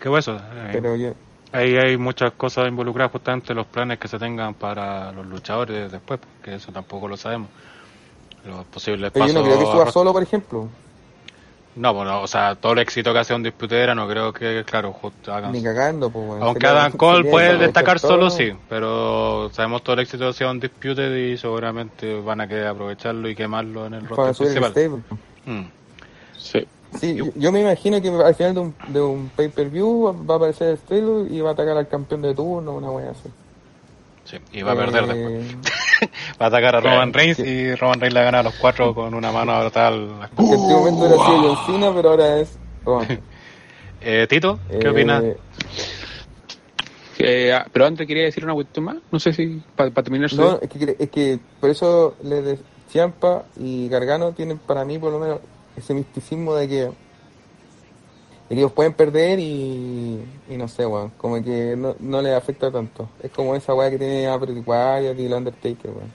¿Qué fue eso? Eh, Pero yo, Ahí hay muchas cosas involucradas justamente los planes que se tengan para los luchadores después, porque eso tampoco lo sabemos. Los posibles pero yo pasos. no creo que suba solo, por ejemplo. No, bueno, o sea, todo el éxito que hace un disputera, no creo que, claro, justo hagan. Ni cagando, pues. Aunque Adam Cole puede aprovechar destacar todo. solo, sí, pero sabemos todo el éxito que ha sido un Disputed y seguramente van a querer aprovecharlo y quemarlo en el Para roster subir el principal. stable. Mm. Sí. Sí, yo, yo me imagino que al final de un, de un pay-per-view va a aparecer el stable y va a atacar al campeón de turno, una wea así. Sí, y va a perder después. (laughs) (laughs) Va a atacar a Roman Reigns sí. y Roman Reigns le gana a los cuatro con una mano a tal. Que en este momento era sido John Cena, pero ahora es. (laughs) Eh, Tito, ¿qué Eh, opinas? Eh, ah, pero antes quería decir una cuestión más. No sé si para terminar. No, es que, es que por eso le de Ciampa y Gargano tienen para mí por lo menos ese misticismo de que, de que ellos pueden perder y, y no sé, weón, como que no, no les afecta tanto. Es como esa weá que tiene Apple Wyatt y el Undertaker, weón.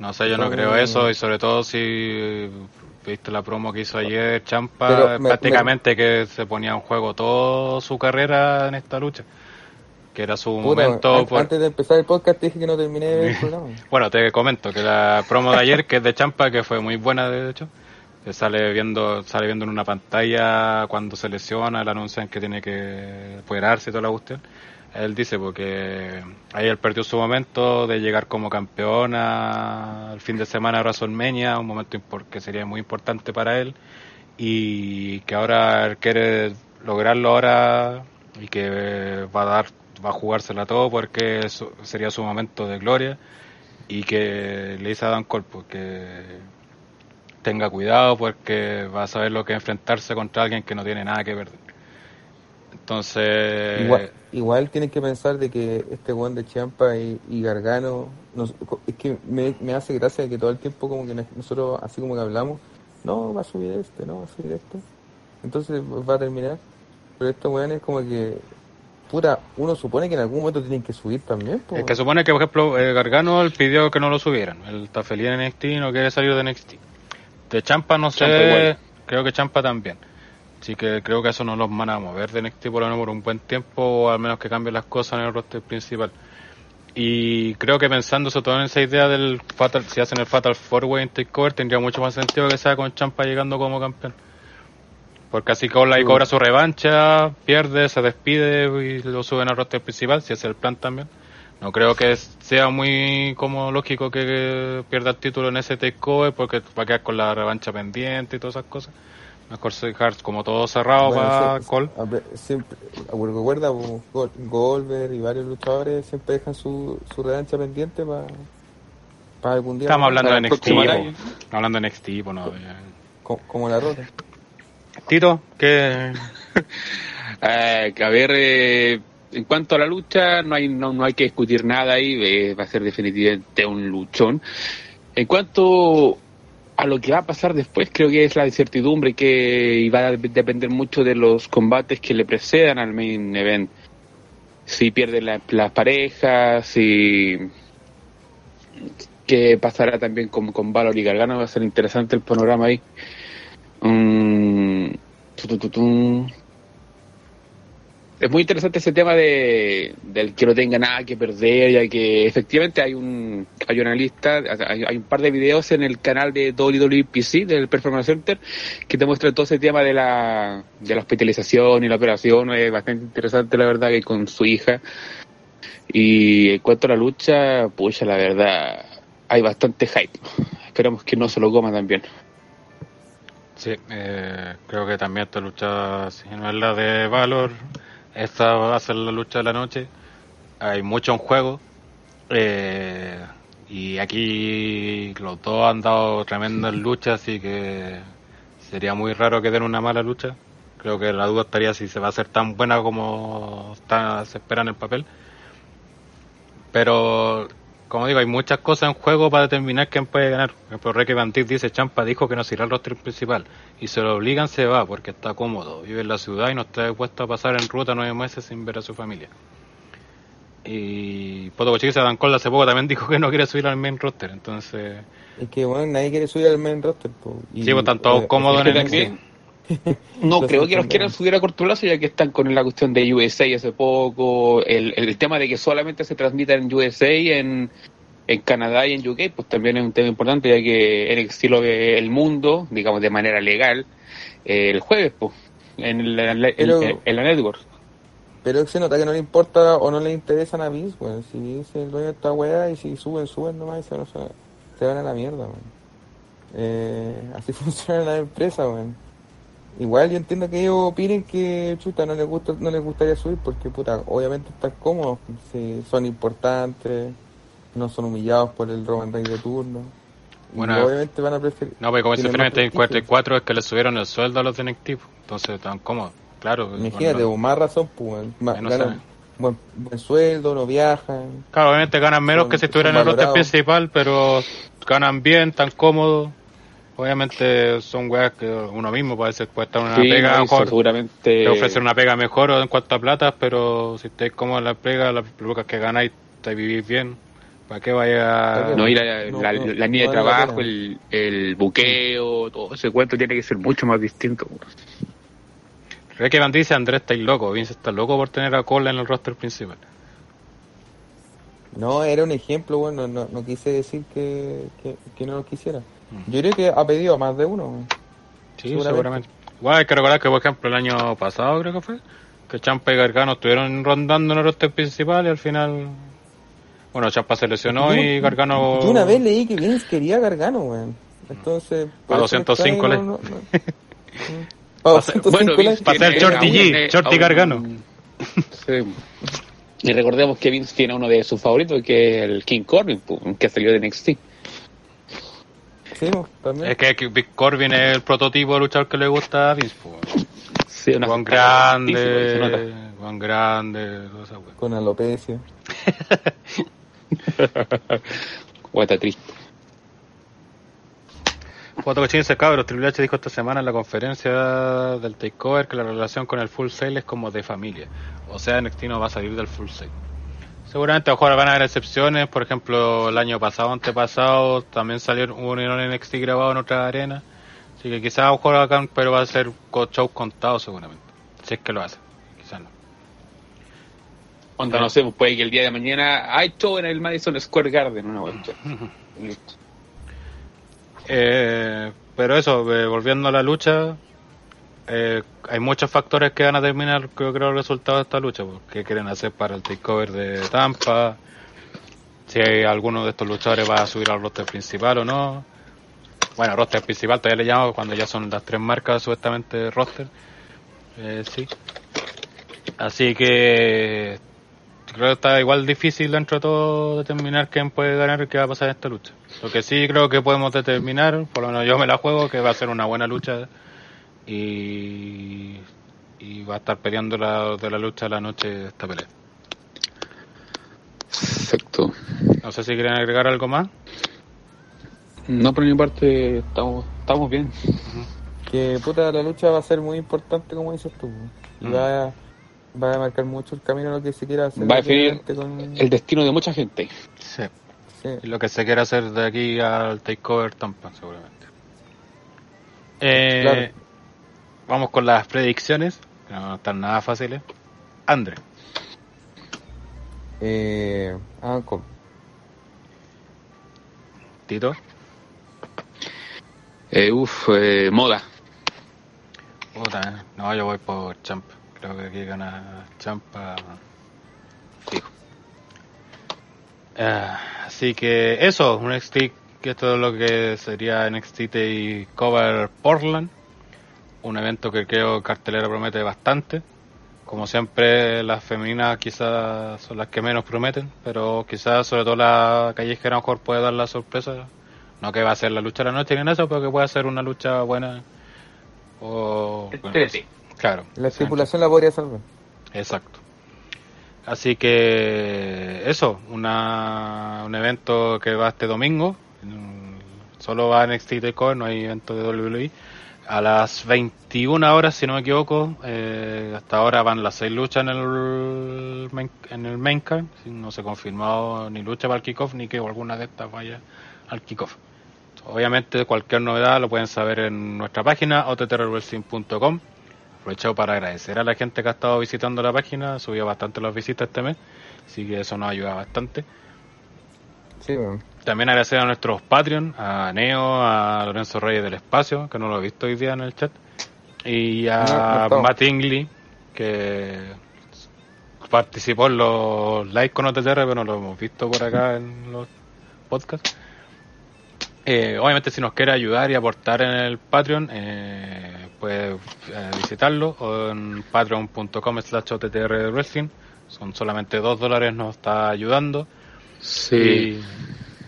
No sé, yo no creo eso y sobre todo si viste la promo que hizo ayer Champa, Pero me- prácticamente que se ponía en juego toda su carrera en esta lucha, que era su Puta, momento. an- por- Antes de empezar el podcast dije que no terminé el (laughs) programa. Bueno, te comento que la promo de ayer, que es de Champa, que fue muy buena de hecho, sale viendo, sale viendo en una pantalla cuando se lesiona, le anuncian que tiene que operarse y toda la cuestión. Él dice porque ahí él perdió su momento de llegar como campeón a- al fin de semana de WrestleMania, un momento que sería muy importante para él, y que ahora él quiere lograrlo ahora y que va a dar, va a jugársela todo porque sería su momento de gloria y que le dice a Dan Cole pues, que tenga cuidado porque va a saber lo que es enfrentarse contra alguien que no tiene nada que perder. Entonces, Igual, igual tienes que pensar de que este weón de Champa y, y Gargano, nos- es que me, me hace gracia que todo el tiempo como que nos- nosotros así como que hablamos, no, va a subir este, no, va a subir este. Entonces va a terminar. Pero estos weones como que, puta, uno supone que en algún momento tienen que subir también. po. es que supone que, por ejemplo, eh, Gargano pidió que no lo subieran. Él está feliz en NXT y no quiere salir de NXT. De Champa no sé, igual. creo que Champa también. Así que creo que eso no los van a mover de NXT por lo menos por un buen tiempo, o al menos que cambien las cosas en el roster principal. Y creo que pensando sobre todo en esa idea del Fatal, si hacen el Fatal Four Way en Takeover, tendría mucho más sentido que sea con Champa llegando como campeón. Porque así Cole ahí Mm. cobra su revancha, pierde, se despide y lo suben al roster principal, si es el plan también. No creo que sea muy como lógico que pierda el título en ese takeover porque va a quedar con la revancha pendiente y todas esas cosas. Mejor dejar como todo cerrado Bueno, para sí, Cole. a ver, siempre, recuerda, pues, Gol- Goldberg y varios luchadores siempre dejan su, su revancha pendiente para algún día. Estamos hablando de el NXT, hablando de NXT, no. Como, la rota. Tito, ¿qué? (laughs) Eh, que a ver, eh, en cuanto a la lucha, no hay, no, no hay que discutir nada ahí, eh, va a ser definitivamente un luchón. En cuanto a lo que va a pasar después, creo que es la incertidumbre que va a depender mucho de los combates que le precedan al main event. Si pierden la- las parejas, si qué pasará también con, con Valor y Gargano, va a ser interesante el panorama ahí. Tu. Es muy interesante ese tema de del que no tenga nada que perder, ya que efectivamente hay un hay una lista, hay, hay un par de videos en el canal de WWPC del Performance Center que te muestran todo ese tema de la de la hospitalización y la operación, es bastante interesante la verdad que con su hija. Y en cuanto a la lucha, pucha, la verdad hay bastante hype. Esperamos que no se lo coma también. Sí, eh, creo que también esta lucha, si no es la de Valor, esta va a ser la lucha de la noche. Hay mucho en juego. eh, y aquí los dos han dado tremendas luchas, así que sería muy raro que den una mala lucha. Creo que la duda estaría si se va a hacer tan buena como está, se espera en el papel. Pero, como digo, hay muchas cosas en juego para determinar quién puede ganar. Por ejemplo, Reque Bandic dice, Champa dijo que no se irá al roster principal. Y se lo obligan, se va, porque está cómodo. Vive en la ciudad y no está dispuesto a pasar en ruta nueve meses sin ver a su familia. Y Poto Cochise Dan Cole hace poco también dijo que no quiere subir al main roster. Entonces, Es que, bueno, nadie quiere subir al main roster. po. Y, sí, pues están todos eh, cómodos en que el también-. No Entonces, creo que los quieran subir a corto plazo ya que están con la cuestión de USA hace poco, el, el tema de que solamente se transmita en USA, en, en Canadá y en UK, pues también es un tema importante ya que NXT lo ve el mundo, digamos de manera legal, eh, el jueves, pues, en la, en la- Pero- en- la network. Pero se nota que no le importa o no le interesan a Vince, weón. Si es el dueño de esta weá y si suben, suben nomás y se, no se, se van a la mierda. Eh, así (laughs) funciona la empresa, weón. Igual yo entiendo que ellos opinen que chuta no les gusta, no les gustaría subir porque puta, obviamente están cómodos, si son importantes, no son humillados por el Roman Reigns de turno. Y Bueno, obviamente van a preferir. No, porque como dice finalmente en prestigio. 44 es que le subieron el sueldo a los NXT. pues. Entonces están cómodos. Claro. Imagínate, bueno, más razón, pues. Más- no ganan buen, buen sueldo, no viajan. Claro, obviamente ganan menos Son- que si estuvieran en el roster principal, pero ganan bien, tan cómodos. Obviamente son weas que uno mismo puede ser, puede estar en una Sí, pega no, mejor, seguramente te ofrecen una pega mejor en cuanto a plata, pero si estáis cómodos en la pega, las lucas que ganáis, te vivís bien. ¿Para qué vaya no, y la, No, la, no, la línea no de trabajo, el, el buqueo, todo ese cuento tiene que ser mucho más distinto. Ricky Van dice Andrés está loco, Vince está loco por tener a Cole en el roster principal. No, era un ejemplo, bueno, no, no quise decir que, que, que no lo quisiera. Yo creo que ha pedido a más de uno. Sí, Seguramente. hay que recordar que, por ejemplo, el año pasado creo que fue, que Champa y Gargano estuvieron rondando en el roster principal y al final... Bueno, Champa se lesionó Yo- y Gargano... Yo una vez leí que Vince quería a Gargano, weón. Entonces... A eso me 205 extraña, le- no- no- no. (laughs) Pa' 205 le- Vince para ser tiene Shorty a G, Shorty Gargano. Sí. Y recordemos que Vince tiene uno de sus favoritos, que es el King Corbin, que salió de NXT. Sí, también. Es que Big Corbin es el prototipo de luchador que le gusta a Vince. pues. Sí, una Juan grande, Juan grande, toda esa wea. Con alopecia. (laughs) Guata triste. Cuatro cochines cabros, Triple H dijo esta semana en la conferencia del Takeover que la relación con el Full Sail es como de familia. O sea, NXT no va a salir del Full Sail. Seguramente a lo mejor van a haber excepciones, por ejemplo, el año pasado, antepasado, también salió un en NXT grabado en otra arena. Así que quizás a lo mejor hagan, pero va a ser con shows contados seguramente. Si es que lo hace, quizás no. Onda, no sé, pues puede que el día de mañana hay show en el Madison Square Garden, una vuelta. Listo. (laughs) Eh, pero eso, eh, volviendo a la lucha, eh, hay muchos factores que van a determinar, yo creo, el resultado de esta lucha. pues, ¿Qué quieren hacer para el takeover de Tampa? Si alguno de estos luchadores va a subir al roster principal o no. Bueno, roster principal todavía le llamo cuando ya son las tres marcas supuestamente roster. Eh, sí. Así que creo que está igual difícil dentro de todo determinar quién puede ganar y qué va a pasar en esta lucha. Lo que sí creo que podemos determinar, por lo menos yo me la juego, que va a ser una buena lucha y, y va a estar peleando la, de la lucha la noche esta pelea. Perfecto. No sé si quieren agregar algo más. No, por mi parte, estamos, estamos bien. Que puta, la lucha va a ser muy importante, como dices tú. Y Mm. va, a, va a marcar mucho el camino a lo que se quiera hacer. Va a definir con- El destino de mucha gente. Sí. sí. Y lo que se quiere hacer de aquí al takeover Tampa, seguramente. Eh, Claro. Vamos con las predicciones, que no están nada fáciles. André, Eh, ah, con- Tito, Eh, uf, eh, moda. puta, eh. no, yo voy por Champ. Creo que aquí gana Champa fijo. Ah, así que eso, un NXT, que esto es lo que sería NXT y Cover Portland. Un evento que creo cartelera promete bastante. Como siempre, las femeninas quizás son las que menos prometen, pero quizás sobre todo la callejera a lo mejor puede dar la sorpresa. No que va a ser la lucha de la noche ni en eso, pero que puede ser una lucha buena. O, bueno, claro. la Sí. tripulación la podría salvar. Exacto. Así que eso, una, un evento que va este domingo. Solo va en NXT Takeover, no hay evento de WWE. A las 21 horas, si no me equivoco, eh, hasta ahora van las seis luchas en el en el main card. No se ha confirmado ni lucha para el kickoff ni que alguna de estas vaya al kickoff. Obviamente cualquier novedad lo pueden saber en nuestra página ottrwrestling.com aprovecho para agradecer a la gente que ha estado visitando la página, subió bastante las visitas este mes, así que eso nos ayuda bastante. Sí, bueno. También agradecer a nuestros Patreon, a Neo, a Lorenzo Reyes del Espacio, que no lo he visto hoy día en el chat, y No, no a estaba. Matt Ingley, que participó en los live con OTTR, pero no lo hemos visto por acá en los podcasts. Eh, obviamente si nos quiere ayudar y aportar en el Patreon, eh, puede eh, visitarlo o en patreon.com slash OTTR Wrestling. Son solamente dos dólares, nos está ayudando. Sí. Y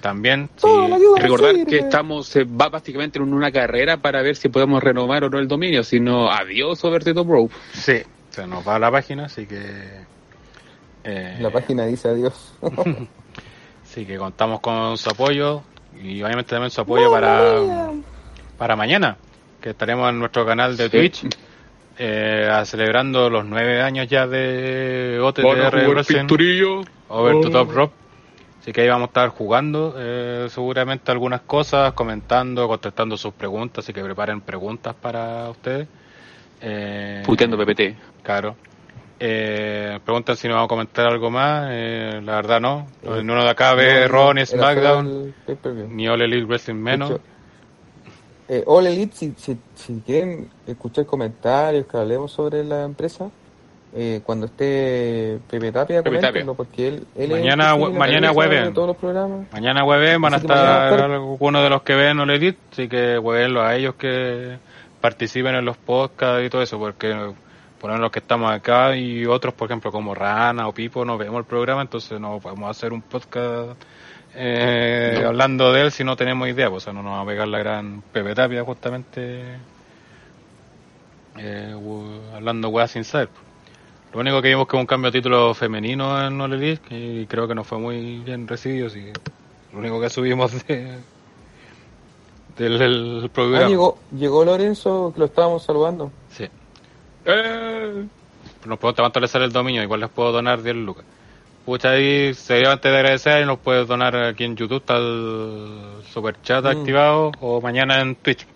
también, Recordar sirve. que estamos eh, va básicamente en una carrera para ver si podemos renovar o no el dominio, si no, adiós Overtito Bro. sí, se nos va la página, así que... eh, La página dice adiós. (laughs) Así que contamos con su apoyo y obviamente también su apoyo para, para mañana, que estaremos en nuestro canal de Sí. Twitch eh, a- celebrando los nueve años ya de pinturillo. Over to Oh. Top Rope. Así que ahí vamos a estar jugando eh, seguramente algunas cosas, comentando, contestando sus preguntas, así que preparen preguntas para ustedes. Eh, Puteando PPT. Claro. Eh, preguntan si nos vamos a comentar algo más. Eh, la verdad no. Ninguno de acá ve No, Raw ni SmackDown, ni All Elite Wrestling menos. Eh, All Elite, si, si, si quieren escuchar comentarios que hablemos sobre la empresa, eh, cuando esté Pepe Tapia, Pepe Tapia. porque él, él Mañana es mañana de todos los programas. Mañana jueves van a estar algunos de los que ven All Elite, así que huevenlo a ellos que participen en los podcasts y todo eso, porque por ejemplo los que estamos acá y otros, por ejemplo, como Rana o Pipo, no vemos el programa, entonces no podemos hacer un podcast eh, No. hablando de él si no tenemos idea, pues o sea, no nos va a pegar la gran Pepe Tapia justamente eh, hablando weas sin saber. Lo único que vimos que un cambio de título femenino en All Elite y creo que no fue muy bien recibido, así que lo único que subimos de, del el programa. Ah, llegó, llegó Lorenzo, que lo estábamos saludando. Sí. Eh, Nos pregunta cuánto le sale el dominio, igual les puedo donar 10 lucas. Pucha, ahí se dio antes de agradecer y nos puedes donar aquí en YouTube, está el super chat Mm. activado o mañana en Twitch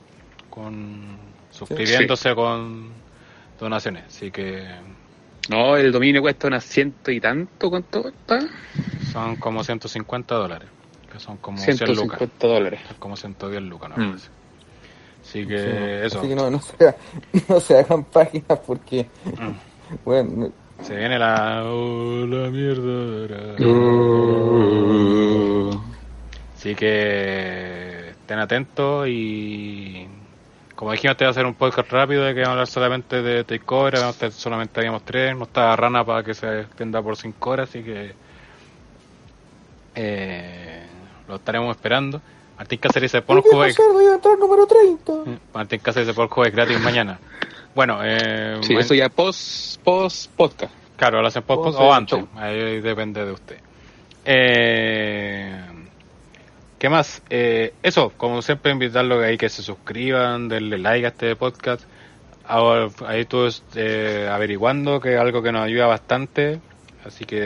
con suscribiéndose con donaciones. Así que no, el dominio cuesta unas ciento y tanto, ¿cuánto cuesta? son como 150 dólares, que son como 100 lucas. 150 dólares. como 110 lucas, ¿no? Mm. Parece. Así que Sí, eso. Así que no, no, se, (laughs) no se hagan páginas porque, Mm. bueno, Se viene la... oh, la mierda. Así que estén atentos y como dijimos, te voy a hacer un podcast rápido de que vamos a hablar solamente de Takeover, solamente habíamos tres, no está Rana para que se extienda por cinco horas, así que eh, lo estaremos esperando. Martín Cáceres dice, pon un juego de- número 30. Martín Cáceres dice, pon un juego de gratis mañana. Bueno, eh, Sí, eso ya post, post podcast. Claro, lo hacen post O post o antes. show. Ahí depende de usted. Eh, ¿Qué más? Eh, eso, como siempre, invitarlos ahí que se suscriban, denle like a este podcast. Ahora, ahí estuve eh, averiguando que es algo que nos ayuda bastante. Así que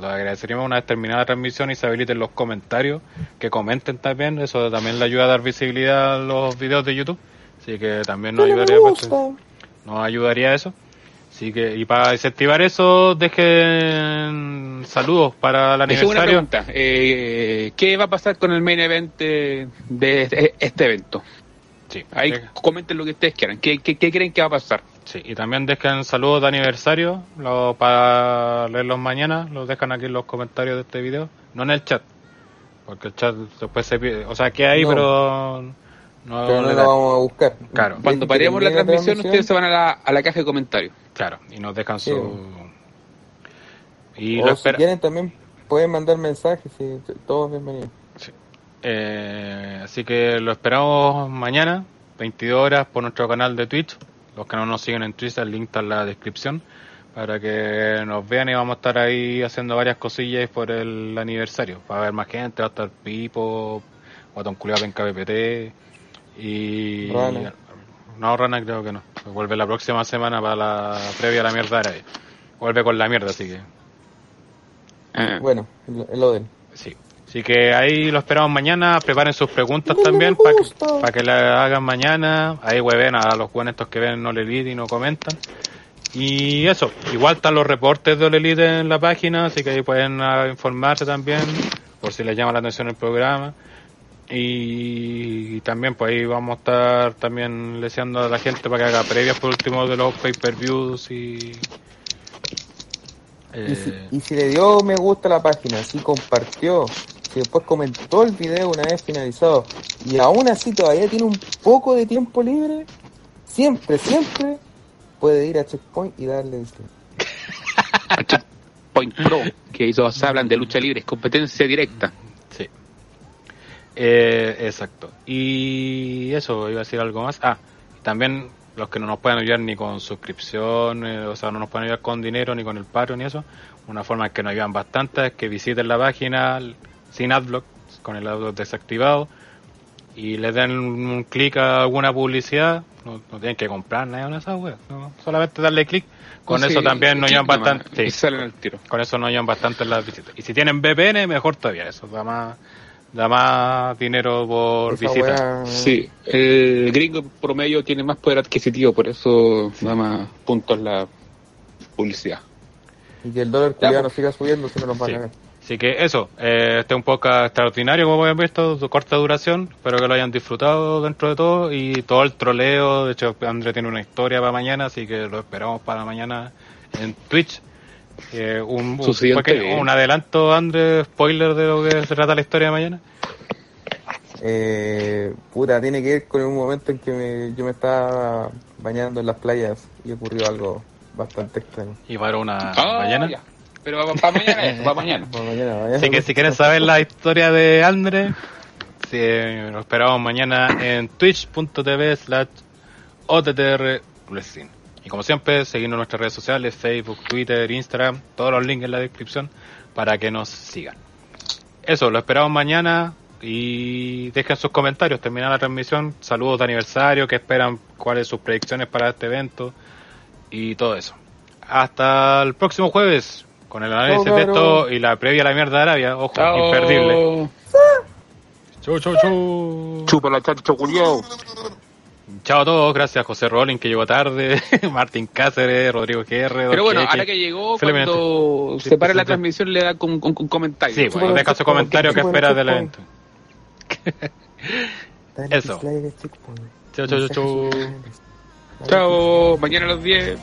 lo agradeceríamos una vez terminada la transmisión y se habiliten los comentarios, que comenten también. Eso también le ayuda a dar visibilidad a los videos de YouTube. Así que también nos ayudaría nos ayudaría eso. Así que, y para incentivar eso, dejen saludos para el Deje una aniversario. pregunta. Eh, ¿Qué va a pasar con el main event de, de este, este evento? Sí, Ahí comenten lo que ustedes quieran. ¿Qué, qué, qué creen que va a pasar? sí, y también dejen saludos de aniversario lo- para leerlos mañana. Los dejan aquí en los comentarios de este video, no en el chat. Porque el chat después se pierde. O sea, que hay, No. pero no, Pero no le lo da- vamos a buscar. Claro. Cuando paremos la transmisión, ustedes se van a la, a la caja de comentarios. Claro, y nos dejan Sí. su. Y o lo si quieren también pueden mandar mensajes y todos bienvenidos. Eh, así que lo esperamos mañana, 22 horas, por nuestro canal de Twitch. Los que no nos siguen en Twitch, el link está en la descripción. Para que nos vean y vamos a estar ahí haciendo varias cosillas por el aniversario. Va a haber más gente, va a estar Pipo, Guatón Culeado en KPPT y... Rana. No, Rana creo que no. Vuelve la próxima semana para la previa a la mierda árabe. Vuelve con la mierda, así que... Ah. Bueno, el, el Oden. Sí. Así que ahí lo esperamos mañana. Preparen sus preguntas también para que, pa' que la hagan mañana. Ahí hueven a los buenos estos que ven No Le Elite y no comentan. Y eso, igual están los reportes de Ole Elite en la página, así que ahí pueden ah, informarse también, por si les llama la atención el programa. Y, también, pues ahí vamos a estar también leseando a la gente para que haga previas por último de los pay-per-views y. Y, si, eh, y si le dio me gusta a la página, si compartió, si después comentó el video una vez finalizado y aún así todavía tiene un poco de tiempo libre, siempre, siempre puede ir a Checkpoint y darle dislike. (laughs) Point Pro, que hizo, se hablan de lucha libre, es competencia directa. Sí. Eh, exacto. Y eso, iba a decir algo más. Ah, también los que no nos pueden ayudar ni con suscripción, eh, o sea, no nos pueden ayudar con dinero ni con el Patreon ni eso. Una forma en que nos ayudan bastante es que visiten la página sin adblock, con el adblock desactivado, y les den un clic a alguna publicidad. No, no tienen que comprar nada de esas weas, no, solamente darle clic. Con Sí, eso también nos ayudan bastante. Sí. salen al tiro. Con eso nos ayudan bastante las visitas. Y si tienen VPN, mejor todavía. Eso da más, da más dinero por Esa visita. wea- Sí, el gringo promedio tiene más poder adquisitivo, por eso da más puntos la publicidad. Y que el dólar Ya, culiado no pues. siga subiendo no nos va Sí. a cagar. Así que eso, eh, este es un poco extraordinario como habéis visto, de corta duración, espero que lo hayan disfrutado dentro de todo y todo el troleo, de hecho André tiene una historia para mañana, así que lo esperamos para mañana en Twitch. Eh, un, un, siguiente adelanto, André, spoiler de lo que se trata la historia de mañana. Eh, puta, tiene que ver con un momento en que me- yo me estaba bañando en las playas y ocurrió algo bastante extraño. Y para una Ah, mañana. ya. Pero para mañana, eso, para mañana. (laughs) Bueno, mañana, mañana. Así que si quieren saber la historia de Andre, si, eh, lo esperamos mañana en twitch.tv slash OTTR. Y como siempre, seguirnos en nuestras redes sociales, Facebook, Twitter, Instagram, todos los links en la descripción para que nos sigan. Eso, lo esperamos mañana y dejen sus comentarios, terminar la transmisión, saludos de aniversario, que esperan, cuáles sus predicciones para este evento y todo eso. Hasta el próximo jueves con el análisis de esto y la previa a la mierda de Arabia, ojo, Chao. imperdible. Chau, chau, chau. Chupa la chancho culiao. Chao a todos, gracias a José Rolling que llegó tarde, (laughs) Martín Cáceres, Rodrigo GR. Pero bueno, ahora que llegó, Felipe cuando Sí, se pare sí, la sí. transmisión, le da con, con, con comentarios. Sí, bueno, de deja su comentario que chúpalo de espera del evento. Eso. chao, chao, chao. Chao, mañana a las 10.